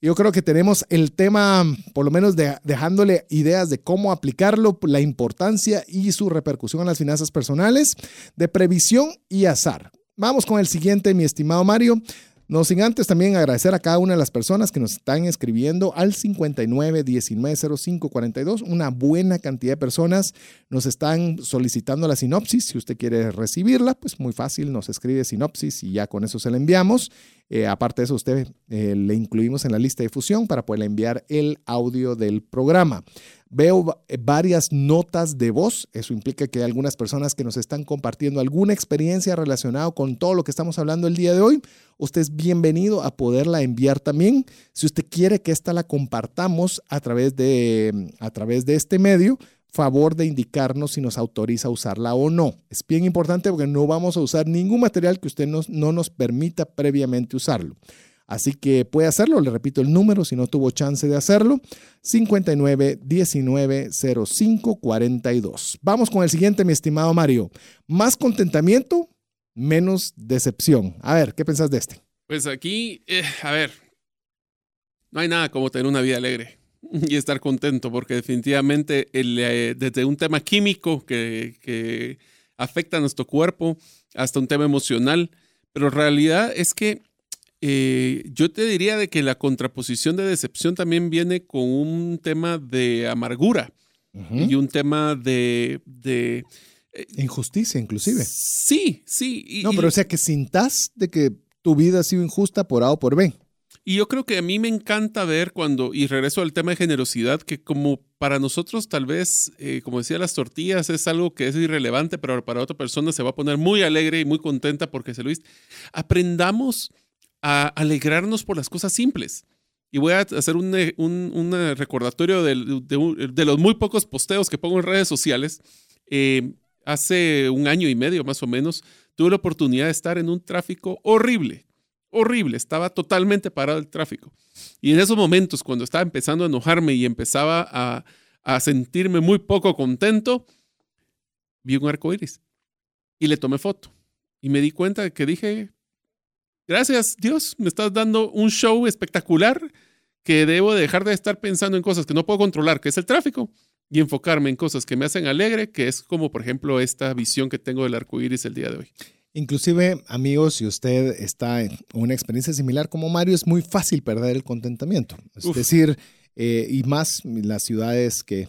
yo creo que tenemos el tema, por lo menos dejándole ideas de cómo aplicarlo, la importancia y su repercusión en las finanzas personales, de previsión y azar. Vamos con el siguiente, mi estimado Mario. No sin antes también agradecer a cada una de las personas que nos están escribiendo al 59 19 05 42. Una buena cantidad de personas nos están solicitando la sinopsis. Si usted quiere recibirla, pues muy fácil, nos escribe sinopsis y ya con eso se la enviamos. Eh, aparte de eso, usted eh, le incluimos en la lista de difusión para poder enviar el audio del programa. Veo eh, varias notas de voz. Eso implica que hay algunas personas que nos están compartiendo alguna experiencia relacionada con todo lo que estamos hablando el día de hoy. Usted es bienvenido a poderla enviar también. Si usted quiere que esta la compartamos a través de, a través de este medio, favor de indicarnos si nos autoriza a usarla o no. Es bien importante porque no vamos a usar ningún material que usted no nos permita previamente usarlo. Así que puede hacerlo, le repito el número si no tuvo chance de hacerlo, 59 19 05 42. Vamos con el siguiente, mi estimado Mario. Más contentamiento, menos decepción. A ver, ¿qué pensás de este?
Pues aquí, eh, a ver, no hay nada como tener una vida alegre y estar contento, porque definitivamente eh, desde un tema químico que, afecta a nuestro cuerpo hasta un tema emocional, pero realidad es que eh, yo te diría de que la contraposición de decepción también viene con un tema de amargura y un tema de... de
eh, Injusticia, inclusive.
Sí, sí.
no, pero o sea, que sintas de que tu vida ha sido injusta por A o por B.
Y yo creo que a mí me encanta ver cuando, y regreso al tema de generosidad, que como para nosotros tal vez, eh, como decía, las tortillas es algo que es irrelevante, pero para otra persona se va a poner muy alegre y muy contenta porque se lo viste. Aprendamos a alegrarnos por las cosas simples. Y voy a hacer un, un, recordatorio de, de, los muy pocos posteos que pongo en redes sociales. Eh, hace un año y medio más o menos, tuve la oportunidad de estar en un tráfico horrible, horrible. Estaba totalmente parado el tráfico. Y en esos momentos, cuando estaba empezando a enojarme y empezaba a, a sentirme muy poco contento, vi un arco iris y le tomé foto. Y me di cuenta de que dije, gracias Dios, me estás dando un show espectacular que debo dejar de estar pensando en cosas que no puedo controlar, que es el tráfico, y enfocarme en cosas que me hacen alegre, que es como por ejemplo esta visión que tengo del arco iris el día de hoy.
Inclusive, amigos, si usted está en una experiencia similar como Mario, es muy fácil perder el contentamiento. Es decir, eh, y más las ciudades que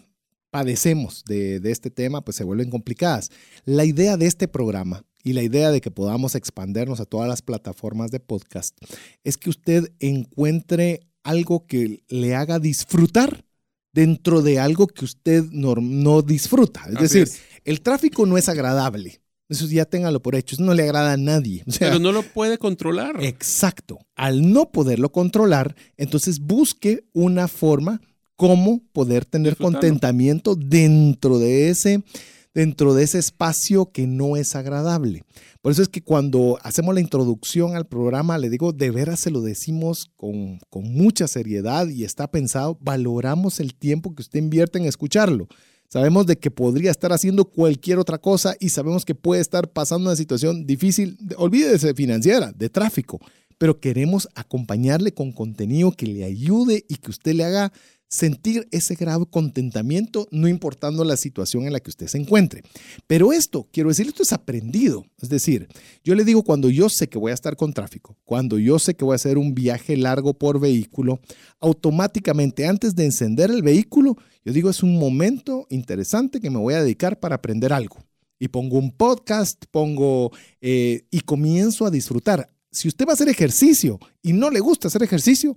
padecemos de, de, este tema, pues se vuelven complicadas. La idea de este programa y la idea de que podamos expandernos a todas las plataformas de podcast es que usted encuentre algo que le haga disfrutar dentro de algo que usted no, no disfruta. Es decir, el tráfico no es agradable. Eso ya téngalo por hecho. Eso no le agrada a nadie.
Pero no lo puede controlar.
Exacto. Al no poderlo controlar, entonces busque una forma cómo poder tener contentamiento dentro de ese dentro de ese espacio que no es agradable. Por eso es que cuando hacemos la introducción al programa, le digo, de veras se lo decimos con, con mucha seriedad y está pensado, valoramos el tiempo que usted invierte en escucharlo. Sabemos de que podría estar haciendo cualquier otra cosa y sabemos que puede estar pasando una situación difícil, olvídese financiera, de tráfico, pero queremos acompañarle con contenido que le ayude y que usted le haga sentir ese grado de contentamiento, no importando la situación en la que usted se encuentre. Pero esto, quiero decir, esto es aprendido. Es decir, yo le digo cuando yo sé que voy a estar con tráfico, cuando yo sé que voy a hacer un viaje largo por vehículo, automáticamente antes de encender el vehículo, yo digo es un momento interesante que me voy a dedicar para aprender algo. Y pongo un podcast, pongo eh, y comienzo a disfrutar. Si usted va a hacer ejercicio y no le gusta hacer ejercicio,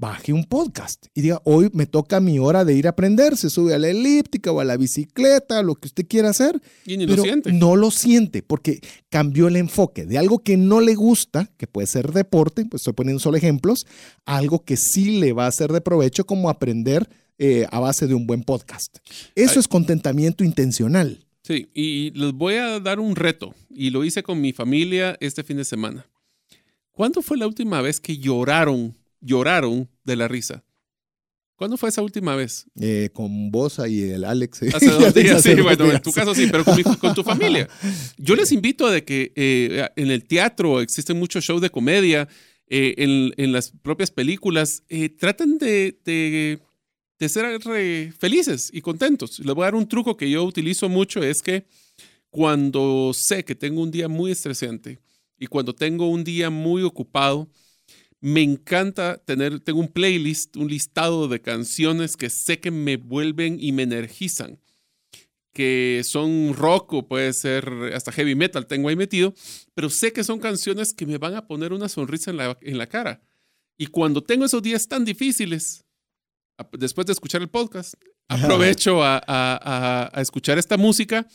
baje un podcast y diga, hoy me toca mi hora de ir a aprender, se sube a la elíptica o a la bicicleta, lo que usted quiera hacer.
Y ni lo siente.
No lo siente porque cambió el enfoque de algo que no le gusta, que puede ser deporte, pues estoy poniendo solo ejemplos, algo que sí le va a ser de provecho como aprender eh, a base de un buen podcast. Eso es contentamiento intencional.
Sí, y les voy a dar un reto y lo hice con mi familia este fin de semana. ¿Cuándo fue la última vez que lloraron lloraron de la risa. ¿Cuándo fue esa última vez?
Eh, con vos y el Alex.
Hace [LAUGHS] dos días, sí, bueno, en tu caso sí, pero con, tu familia. [LAUGHS] Yo les invito a de que eh, en el teatro existen muchos shows de comedia, eh, en, las propias películas, traten de, de, ser felices y contentos. Les voy a dar un truco que yo utilizo mucho, es que cuando sé que tengo un día muy estresante y cuando tengo un día muy ocupado, me encanta tener, tengo un playlist, un listado de canciones que sé que me vuelven y me energizan, que son rock o puede ser hasta heavy metal, tengo ahí metido, pero sé que son canciones que me van a poner una sonrisa en la, en la cara. Y cuando tengo esos días tan difíciles, después de escuchar el podcast, aprovecho a, a, a escuchar esta música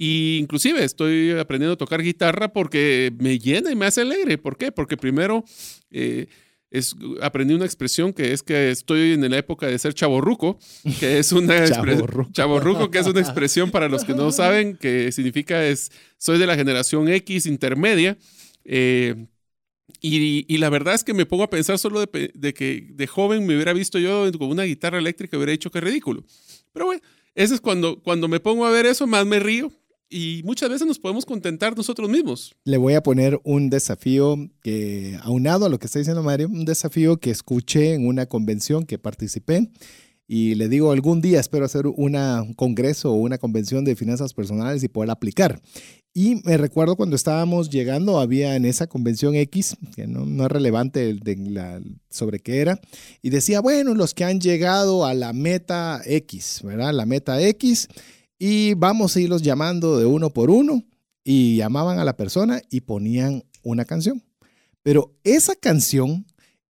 y inclusive estoy aprendiendo a tocar guitarra porque me llena y me hace alegre. ¿Por qué? Porque primero eh, es, aprendí una expresión que es que estoy en la época de ser chaborruco, que es una [LAUGHS] chaborruco. que es una expresión para los que no saben, que significa es soy de la generación X intermedia. Eh, y, la verdad es que me pongo a pensar solo de, de, que de joven me hubiera visto yo con una guitarra eléctrica y hubiera dicho que ridículo. Pero bueno, ese es cuando, cuando me pongo a ver eso, más me río y muchas veces nos podemos contentar nosotros mismos.
Le voy a poner un desafío que, aunado a lo que está diciendo Mario, un desafío que escuché en una convención que participé. Y le digo, algún día espero hacer un congreso o una convención de finanzas personales y poder aplicar. Y me recuerdo cuando estábamos llegando, había en esa convención X, que no, es relevante sobre qué era, y decía, bueno, los que han llegado a la meta X, ¿verdad? La meta X, y vamos a irlos llamando de uno por uno y llamaban a la persona y ponían una canción. Pero esa canción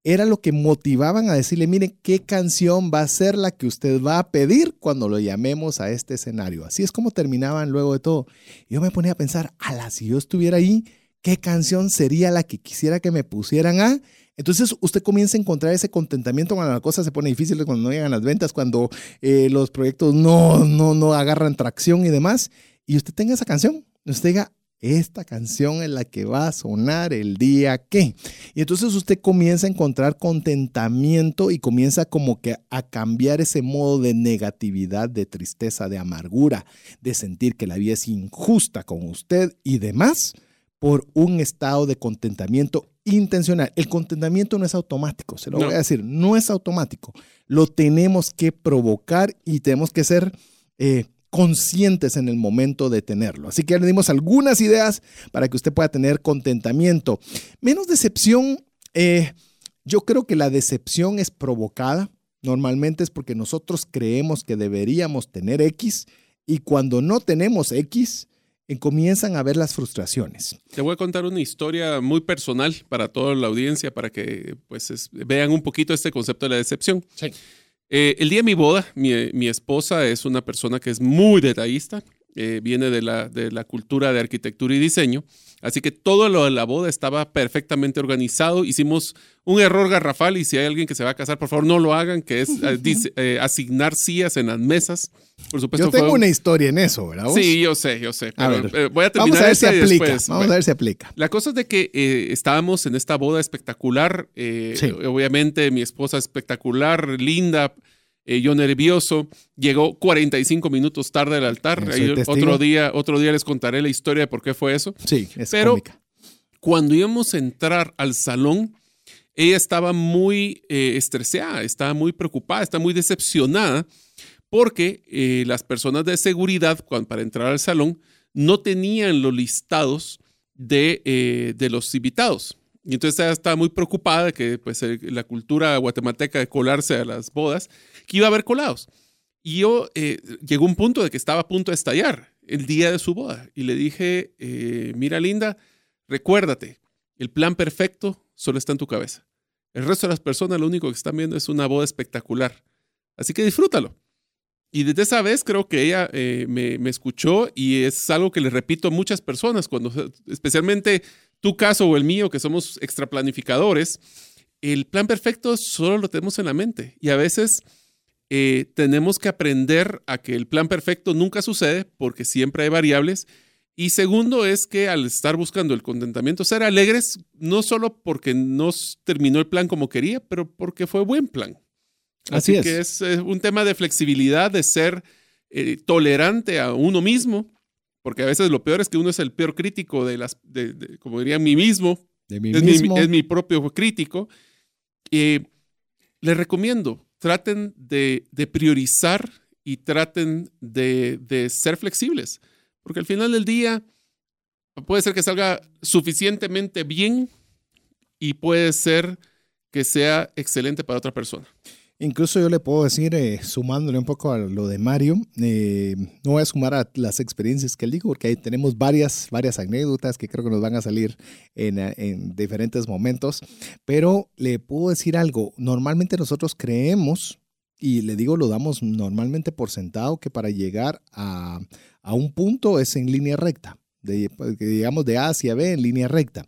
era lo que motivaban a decirle, miren, ¿qué canción va a ser la que usted va a pedir cuando lo llamemos a este escenario? Así es como terminaban luego de todo. Yo me ponía a pensar, ala, si yo estuviera ahí, ¿qué canción sería la que quisiera que me pusieran a? Entonces usted comienza a encontrar ese contentamiento cuando la cosa se pone difícil, cuando no llegan las ventas, cuando eh, los proyectos no, no, no agarran tracción y demás. Y usted tenga esa canción, usted diga, esta canción es la que va a sonar el día que. Y entonces usted comienza a encontrar contentamiento y comienza como que a cambiar ese modo de negatividad, de tristeza, de amargura, de sentir que la vida es injusta con usted y demás por un estado de contentamiento intencional. El contentamiento no es automático, se lo voy a decir, no es automático. Lo tenemos que provocar y tenemos que ser eh, conscientes en el momento de tenerlo. Así que ya le dimos algunas ideas para que usted pueda tener contentamiento. Menos decepción, eh, yo creo que la decepción es provocada. Normalmente es porque nosotros creemos que deberíamos tener X y cuando no tenemos X, comienzan a ver las frustraciones.
Te voy a contar una historia muy personal para toda la audiencia, para que pues, vean un poquito este concepto de la decepción. Eh, el día de mi boda, mi, esposa es una persona que es muy detallista, eh, viene de la, de la cultura de arquitectura y diseño. Así que todo lo de la boda estaba perfectamente organizado. Hicimos un error garrafal y si hay alguien que se va a casar, por favor no lo hagan, que es eh, [LAUGHS] eh, asignar sillas en las mesas. Por supuesto,
yo tengo una historia en eso, ¿verdad?
Sí, yo sé, yo sé. Eh, voy a terminar
Vamos a ver si aplica. Vamos a ver si aplica.
La cosa es de que estábamos en esta boda espectacular. Obviamente mi esposa espectacular, linda, eh, yo nervioso, llegó 45 minutos tarde al altar. otro, día, otro día les contaré la historia de por qué fue eso.
Sí, es
Pero cuando íbamos a entrar al salón, ella estaba muy eh, estresada, estaba muy preocupada, estaba muy decepcionada porque eh, las personas de seguridad para entrar al salón no tenían los listados de, de los invitados. Y entonces ella estaba muy preocupada de que pues, la cultura guatemalteca de colarse a las bodas, que iba a haber colados. Y yo eh, llegó un punto de que estaba a punto de estallar el día de su boda. Y le dije, eh, mira Linda, recuérdate, el plan perfecto solo está en tu cabeza. El resto de las personas lo único que están viendo es una boda espectacular. Así que disfrútalo. Y desde esa vez creo que ella eh, me, me, escuchó y es algo que le repito a muchas personas, cuando, especialmente tu caso o el mío, que somos extraplanificadores, el plan perfecto solo lo tenemos en la mente y a veces eh, tenemos que aprender a que el plan perfecto nunca sucede porque siempre hay variables. Y segundo es que al estar buscando el contentamiento, ser alegres, no solo porque no terminó el plan como quería, pero porque fue buen plan. Así, es. que es, un tema de flexibilidad, de ser eh, tolerante a uno mismo porque a veces lo peor es que uno es el peor crítico de las, como diría, mí mismo.
De mí es, mismo.
Mi, es mi propio crítico. Eh, les recomiendo, traten de, priorizar y traten de, ser flexibles, porque al final del día puede ser que salga suficientemente bien y puede ser que sea excelente para otra persona.
Incluso yo le puedo decir, eh, sumándole un poco a lo de Mario, eh, no voy a sumar a las experiencias que él dijo, porque ahí tenemos varias, varias anécdotas que creo que nos van a salir en, en diferentes momentos, pero le puedo decir algo, normalmente nosotros creemos, y le digo, lo damos normalmente por sentado, que para llegar a, a un punto es en línea recta, digamos de A hacia B en línea recta.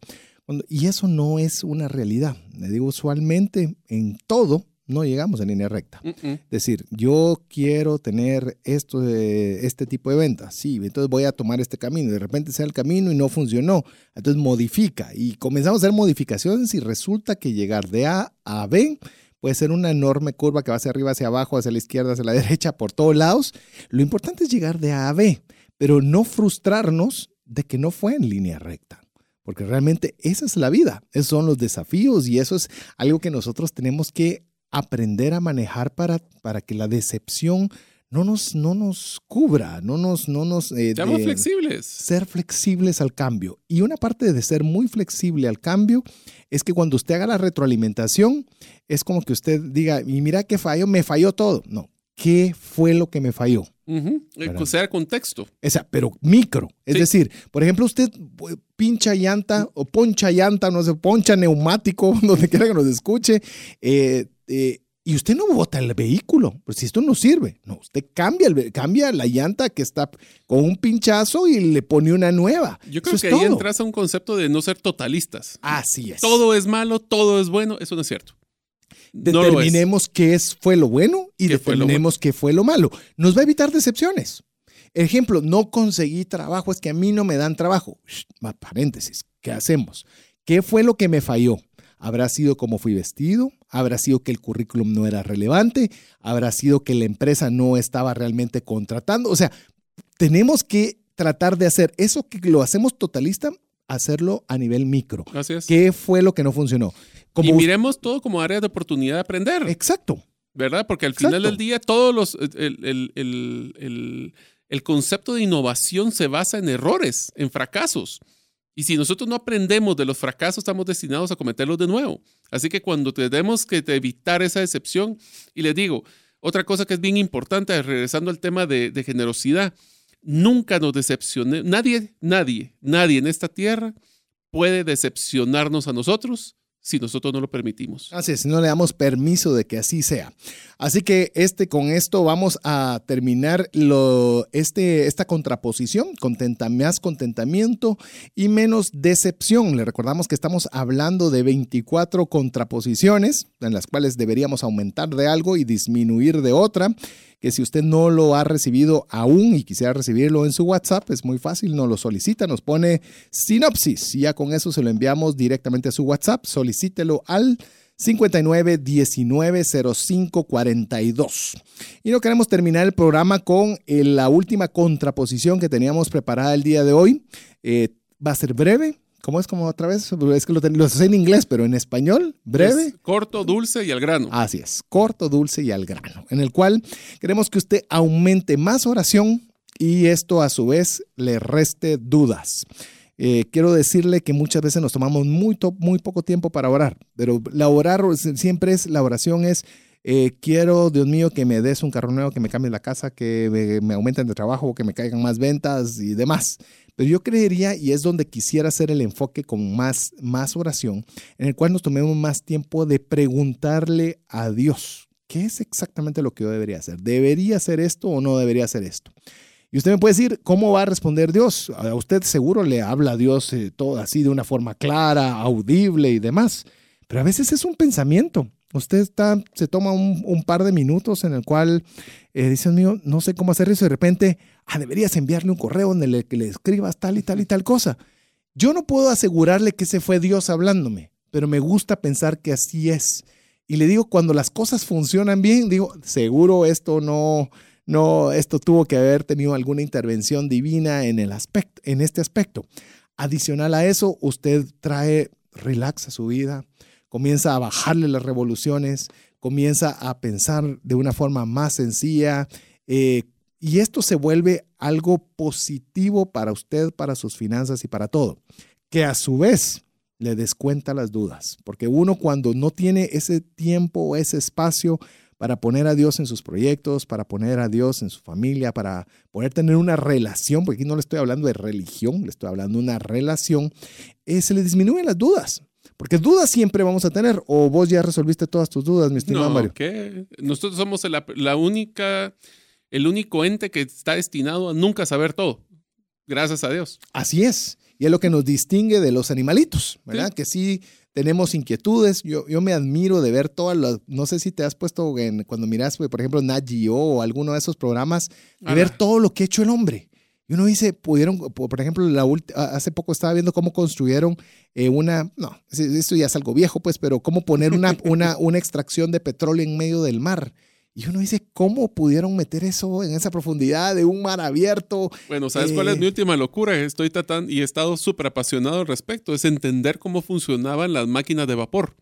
y eso no es una realidad. Le digo, usualmente en todo, no llegamos en línea recta. Es decir, yo quiero tener esto, este tipo de ventas, sí, entonces voy a tomar este camino, de repente sea el camino y no funcionó, entonces modifica. Y comenzamos a hacer modificaciones y resulta que llegar de A a B puede ser una enorme curva que va hacia arriba, hacia abajo, hacia la izquierda, hacia la [LAUGHS] derecha, por todos lados. Lo importante es llegar de A a B, pero no frustrarnos de que no fue en línea recta porque realmente esa es la vida, esos son los desafíos y eso es algo que nosotros tenemos que aprender a manejar para, para que la decepción no nos, no nos cubra, no nos... No nos
eh, flexibles.
Ser flexibles al cambio. Y una parte de ser muy flexible al cambio es que cuando usted haga la retroalimentación, es como que usted diga, y mira que falló, me falló todo. No, qué fue lo que me falló.
Ujú. Eh,
¿Verdad?
sea contexto.
O sea, pero micro. Es
Sí.
decir, por ejemplo, usted eh, pincha llanta o poncha llanta, no sé, poncha neumático, [LAUGHS] donde quiera que nos escuche, eh, eh, y usted no bota el vehículo, pues si esto no sirve, no, usted cambia, el, cambia la llanta que está con un pinchazo y le pone una nueva.
Yo creo
Eso
que ahí
todo.
entras a un concepto de no ser totalistas.
Así es.
Todo es malo, todo es bueno. Eso no es cierto. No
determinemos qué es, fue lo bueno y
¿Qué fue lo
determinemos qué fue lo malo. Nos va a evitar decepciones. Ejemplo, no conseguí trabajo, es que a mí no me dan trabajo. Shh, paréntesis, ¿qué hacemos? ¿Qué fue lo que me falló? ¿Habrá sido cómo fui vestido? ¿Habrá sido que el currículum no era relevante? ¿Habrá sido que la empresa no estaba realmente contratando? O sea, tenemos que tratar de hacer eso que lo hacemos totalista, hacerlo a nivel micro.
Así es.
¿Qué fue lo que no funcionó?
y
us-
miremos todo como área de oportunidad de aprender.
Exacto.
¿verdad? Porque al final del día, todos los. El, el- el- el- el concepto de innovación se basa en errores, en fracasos. Y si nosotros no aprendemos de los fracasos, estamos destinados a cometerlos de nuevo. Así que cuando tenemos que evitar esa decepción, y les digo, otra cosa que es bien importante, regresando al tema de, generosidad, nunca nos decepcione. Nadie, nadie, nadie en esta tierra puede decepcionarnos a nosotros si nosotros no lo permitimos.
Así es, no le damos permiso de que así sea. Así que este, con esto vamos a terminar lo, este, esta contraposición, contenta, más contentamiento y menos decepción. Le recordamos que estamos hablando de 24 contraposiciones en las cuales deberíamos aumentar de algo y disminuir de otra que si usted no lo ha recibido aún y quisiera recibirlo en su WhatsApp, es muy fácil, nos lo solicita, nos pone sinopsis y ya con eso se lo enviamos directamente a su WhatsApp, solicítelo al 59 19 05 42. Y no queremos terminar el programa con eh, la última contraposición que teníamos preparada el día de hoy. Eh, va a ser breve. ¿Cómo es como otra vez? Es que lo, ten- lo sé en inglés, pero en español, breve.
Es corto, dulce y al grano.
Así es, corto, dulce y al grano, en el cual queremos que usted aumente más oración y esto a su vez le reste dudas. Eh, quiero decirle que muchas veces nos tomamos muy, to- muy poco tiempo para orar, pero la orar siempre es, la oración es, eh, quiero, Dios mío, que me des un carro nuevo, que me cambie la casa, que me, me aumenten de trabajo, que me caigan más ventas y demás. Pero yo creería, y es donde quisiera hacer el enfoque con más, más oración, en el cual nos tomemos más tiempo de preguntarle a Dios, ¿qué es exactamente lo que yo debería hacer? ¿Debería hacer esto o no debería hacer esto? Y usted me puede decir, ¿cómo va a responder Dios? A usted seguro le habla a Dios eh, todo así de una forma clara, audible y demás. Pero a veces es un pensamiento. Usted está, se toma un, par de minutos en el cual eh, dice, "Dios mío, no sé cómo hacer eso. Y de repente, ah, deberías enviarle un correo donde le, que le escribas tal y tal y tal cosa. Yo no puedo asegurarle que ese fue Dios hablándome, pero me gusta pensar que así es. Y le digo, cuando las cosas funcionan bien, digo, seguro esto no, no, esto tuvo que haber tenido alguna intervención divina en, el aspecto, en este aspecto. Adicional a eso, usted trae relax a su vida, comienza a bajarle las revoluciones, comienza a pensar de una forma más sencilla eh, y esto se vuelve algo positivo para usted, para sus finanzas y para todo, que a su vez le descuenta las dudas, porque uno cuando no tiene ese tiempo o ese espacio para poner a Dios en sus proyectos, para poner a Dios en su familia, para poder tener una relación, porque aquí no le estoy hablando de religión, le estoy hablando de una relación, eh, se le disminuyen las dudas. Porque dudas siempre vamos a tener, o vos ya resolviste todas tus dudas, mi estimado
No,
Mario.
¿qué? Nosotros somos la, la única, el único ente que está destinado a nunca saber todo. Gracias a Dios.
Así es. Y es lo que nos distingue de los animalitos, ¿verdad?
Sí.
Que sí tenemos inquietudes. Yo, yo me admiro de ver todas las, no sé si te has puesto en, cuando miras, por ejemplo, Nat Geo o alguno de esos programas, de ver todo lo que ha hecho el hombre. Y uno dice, pudieron, por ejemplo, la hace poco estaba viendo cómo construyeron eh, una, no, es- esto ya es algo viejo, pues, pero cómo poner una, una, [LAUGHS] una extracción de petróleo en medio del mar. Y uno dice, ¿cómo pudieron meter eso en esa profundidad de un mar abierto?
Bueno, ¿sabes cuál es
Eh.
mi última locura? Estoy tratando y he estado súper apasionado al respecto. Es entender cómo funcionaban las máquinas de vapor.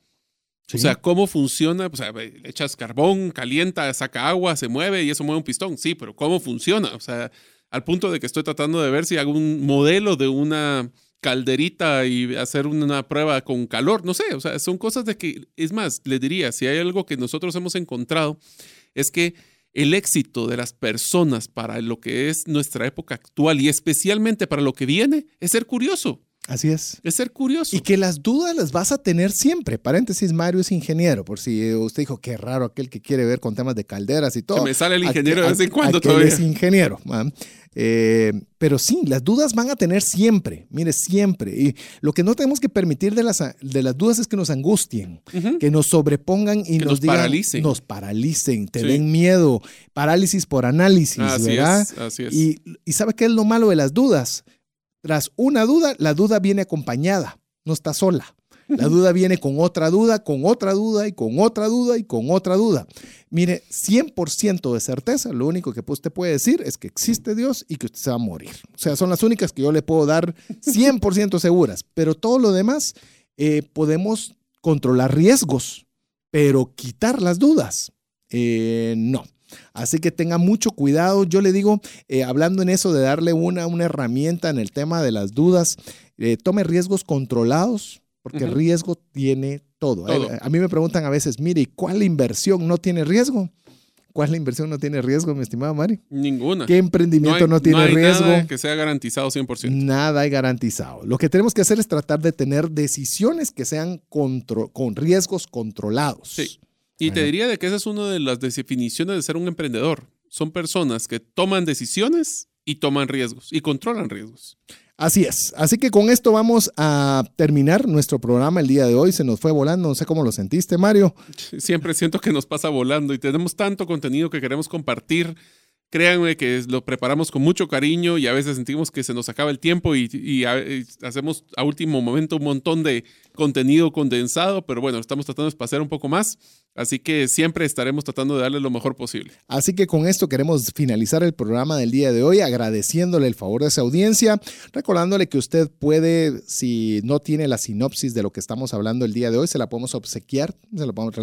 O sea, cómo funciona, o sea, le echas carbón, calienta, saca agua, se mueve y eso mueve un pistón. Sí, pero ¿cómo funciona? O sea, al punto de que estoy tratando de ver si hago un modelo de una calderita y hacer una prueba con calor. No sé, o sea, son cosas de que, es más, les diría, si hay algo que nosotros hemos encontrado, es que el éxito de las personas para lo que es nuestra época actual y especialmente para lo que viene es ser curioso.
Así es.
Es ser curioso.
Y que las dudas las vas a tener siempre. Paréntesis, Mario es ingeniero, por si usted dijo, qué raro aquel que quiere ver con temas de calderas y todo.
Se me sale el ingeniero de vez en cuando
aquel
todavía.
es ingeniero. Eh, pero sí, las dudas van a tener siempre, mire, siempre. Y lo que no tenemos que permitir de las, de las dudas es que nos angustien, que nos sobrepongan y
Que
nos,
nos
digan,
paralicen.
nos paralicen, te
Sí.
den miedo, parálisis por análisis,
Así
¿verdad?
es, así es.
Y, y ¿sabe qué es lo malo de las dudas? Tras una duda, la duda viene acompañada, no está sola. La [LAUGHS] duda viene con otra duda, con otra duda y con otra duda y con otra duda. Mire, 100% de certeza, lo único que usted puede decir es que existe Dios y que usted se va a morir. O sea, son las únicas que yo le puedo dar 100% seguras. Pero todo lo demás, eh, podemos controlar riesgos, pero quitar las dudas, eh, no. Así que tenga mucho cuidado. Yo le digo, eh, hablando en eso de darle una, una herramienta en el tema de las dudas, eh, tome riesgos controlados, porque
Ujú.
riesgo tiene todo.
Todo.
A mí me preguntan a veces, mire, ¿y ¿cuál inversión no tiene riesgo? ¿Cuál inversión no tiene riesgo, mi estimado Mari?
Ninguna.
¿Qué emprendimiento no,
hay-
tiene
hay
riesgo?
nada que sea garantizado 100%.
Nada hay garantizado. Lo que tenemos que hacer es tratar de tener decisiones que sean contro- con riesgos controlados.
Sí. Y te diría de que esa es una de las definiciones de ser un emprendedor. Son personas que toman decisiones y toman riesgos y controlan riesgos.
Así es. Así que con esto vamos a terminar nuestro programa el día de hoy. Se nos fue volando. No sé cómo lo sentiste, Mario. [LAUGHS]
Siempre siento que nos pasa volando y tenemos tanto contenido que queremos compartir. Créanme que lo preparamos con mucho cariño y a veces sentimos que se nos acaba el tiempo y, y a- y hacemos a último momento un montón de contenido condensado, pero bueno, estamos tratando de espaciar un poco más, así que siempre estaremos tratando de darle lo mejor posible.
Así que con esto queremos finalizar el programa del día de hoy agradeciéndole el favor de esa audiencia, recordándole que usted puede, si no tiene la sinopsis de lo que estamos hablando el día de hoy, se la podemos obsequiar, se la, podemos-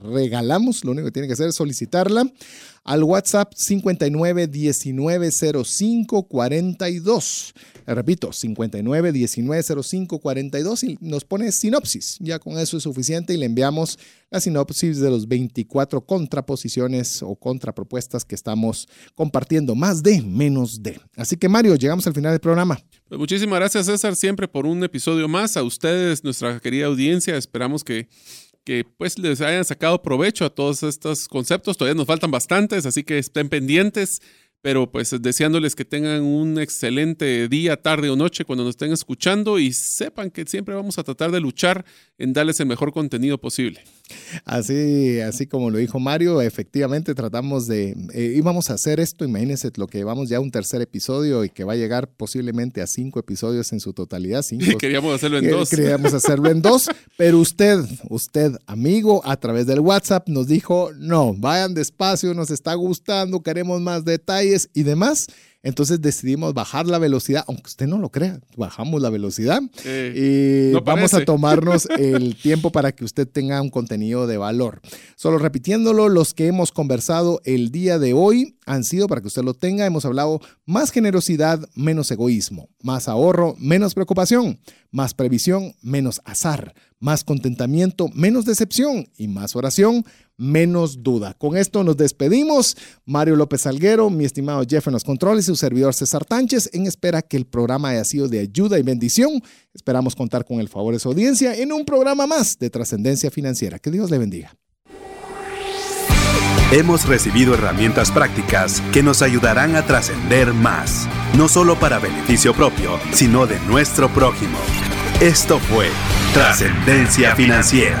regalamos, lo único que tiene que hacer es solicitarla al WhatsApp 59190542. Le repito, 59190542 y nos pone sinopsis. Ya con eso es suficiente y le enviamos la sinopsis de los 24 contraposiciones o contrapropuestas que estamos compartiendo. Más de, menos de. Así que Mario, llegamos al final del programa.
Pues muchísimas gracias César siempre por un episodio más. A ustedes, nuestra querida audiencia, esperamos que, que pues les hayan sacado provecho a todos estos conceptos. Todavía nos faltan bastantes, así que estén pendientes. Pero pues deseándoles que tengan un excelente día, tarde o noche cuando nos estén escuchando y sepan que siempre vamos a tratar de luchar en darles el mejor contenido posible.
Así, así como lo dijo Mario, efectivamente tratamos de, eh, íbamos a hacer esto, imagínense lo que vamos ya a un tercer episodio y que va a llegar posiblemente a cinco episodios en su totalidad. [LAUGHS] Cinco,
Queríamos hacerlo en
que
dos.
Queríamos hacerlo en dos, pero usted, usted, amigo, a través del WhatsApp nos dijo, no, vayan despacio, nos está gustando, queremos más detalles y demás. Entonces decidimos bajar la velocidad, aunque usted no lo crea, bajamos la velocidad
Eh,
y
no
vamos
parece.
a tomarnos [LAUGHS] el tiempo para que usted tenga un contenido de valor. Solo repitiéndolo, los que hemos conversado el día de hoy han sido, para que usted lo tenga, hemos hablado más generosidad, menos egoísmo, más ahorro, menos preocupación, más previsión, menos azar, más contentamiento, menos decepción y más oración, menos duda. Con esto nos despedimos. Mario López Salguero, mi estimado Jeff en los controles y su servidor César Tánchez, en espera que el programa haya sido de ayuda y bendición. Esperamos contar con el favor de su audiencia en un programa más de trascendencia financiera. Que Dios le bendiga.
Hemos recibido herramientas prácticas que nos ayudarán a trascender más, no solo para beneficio propio, sino de nuestro prójimo. Esto fue Trascendencia Financiera,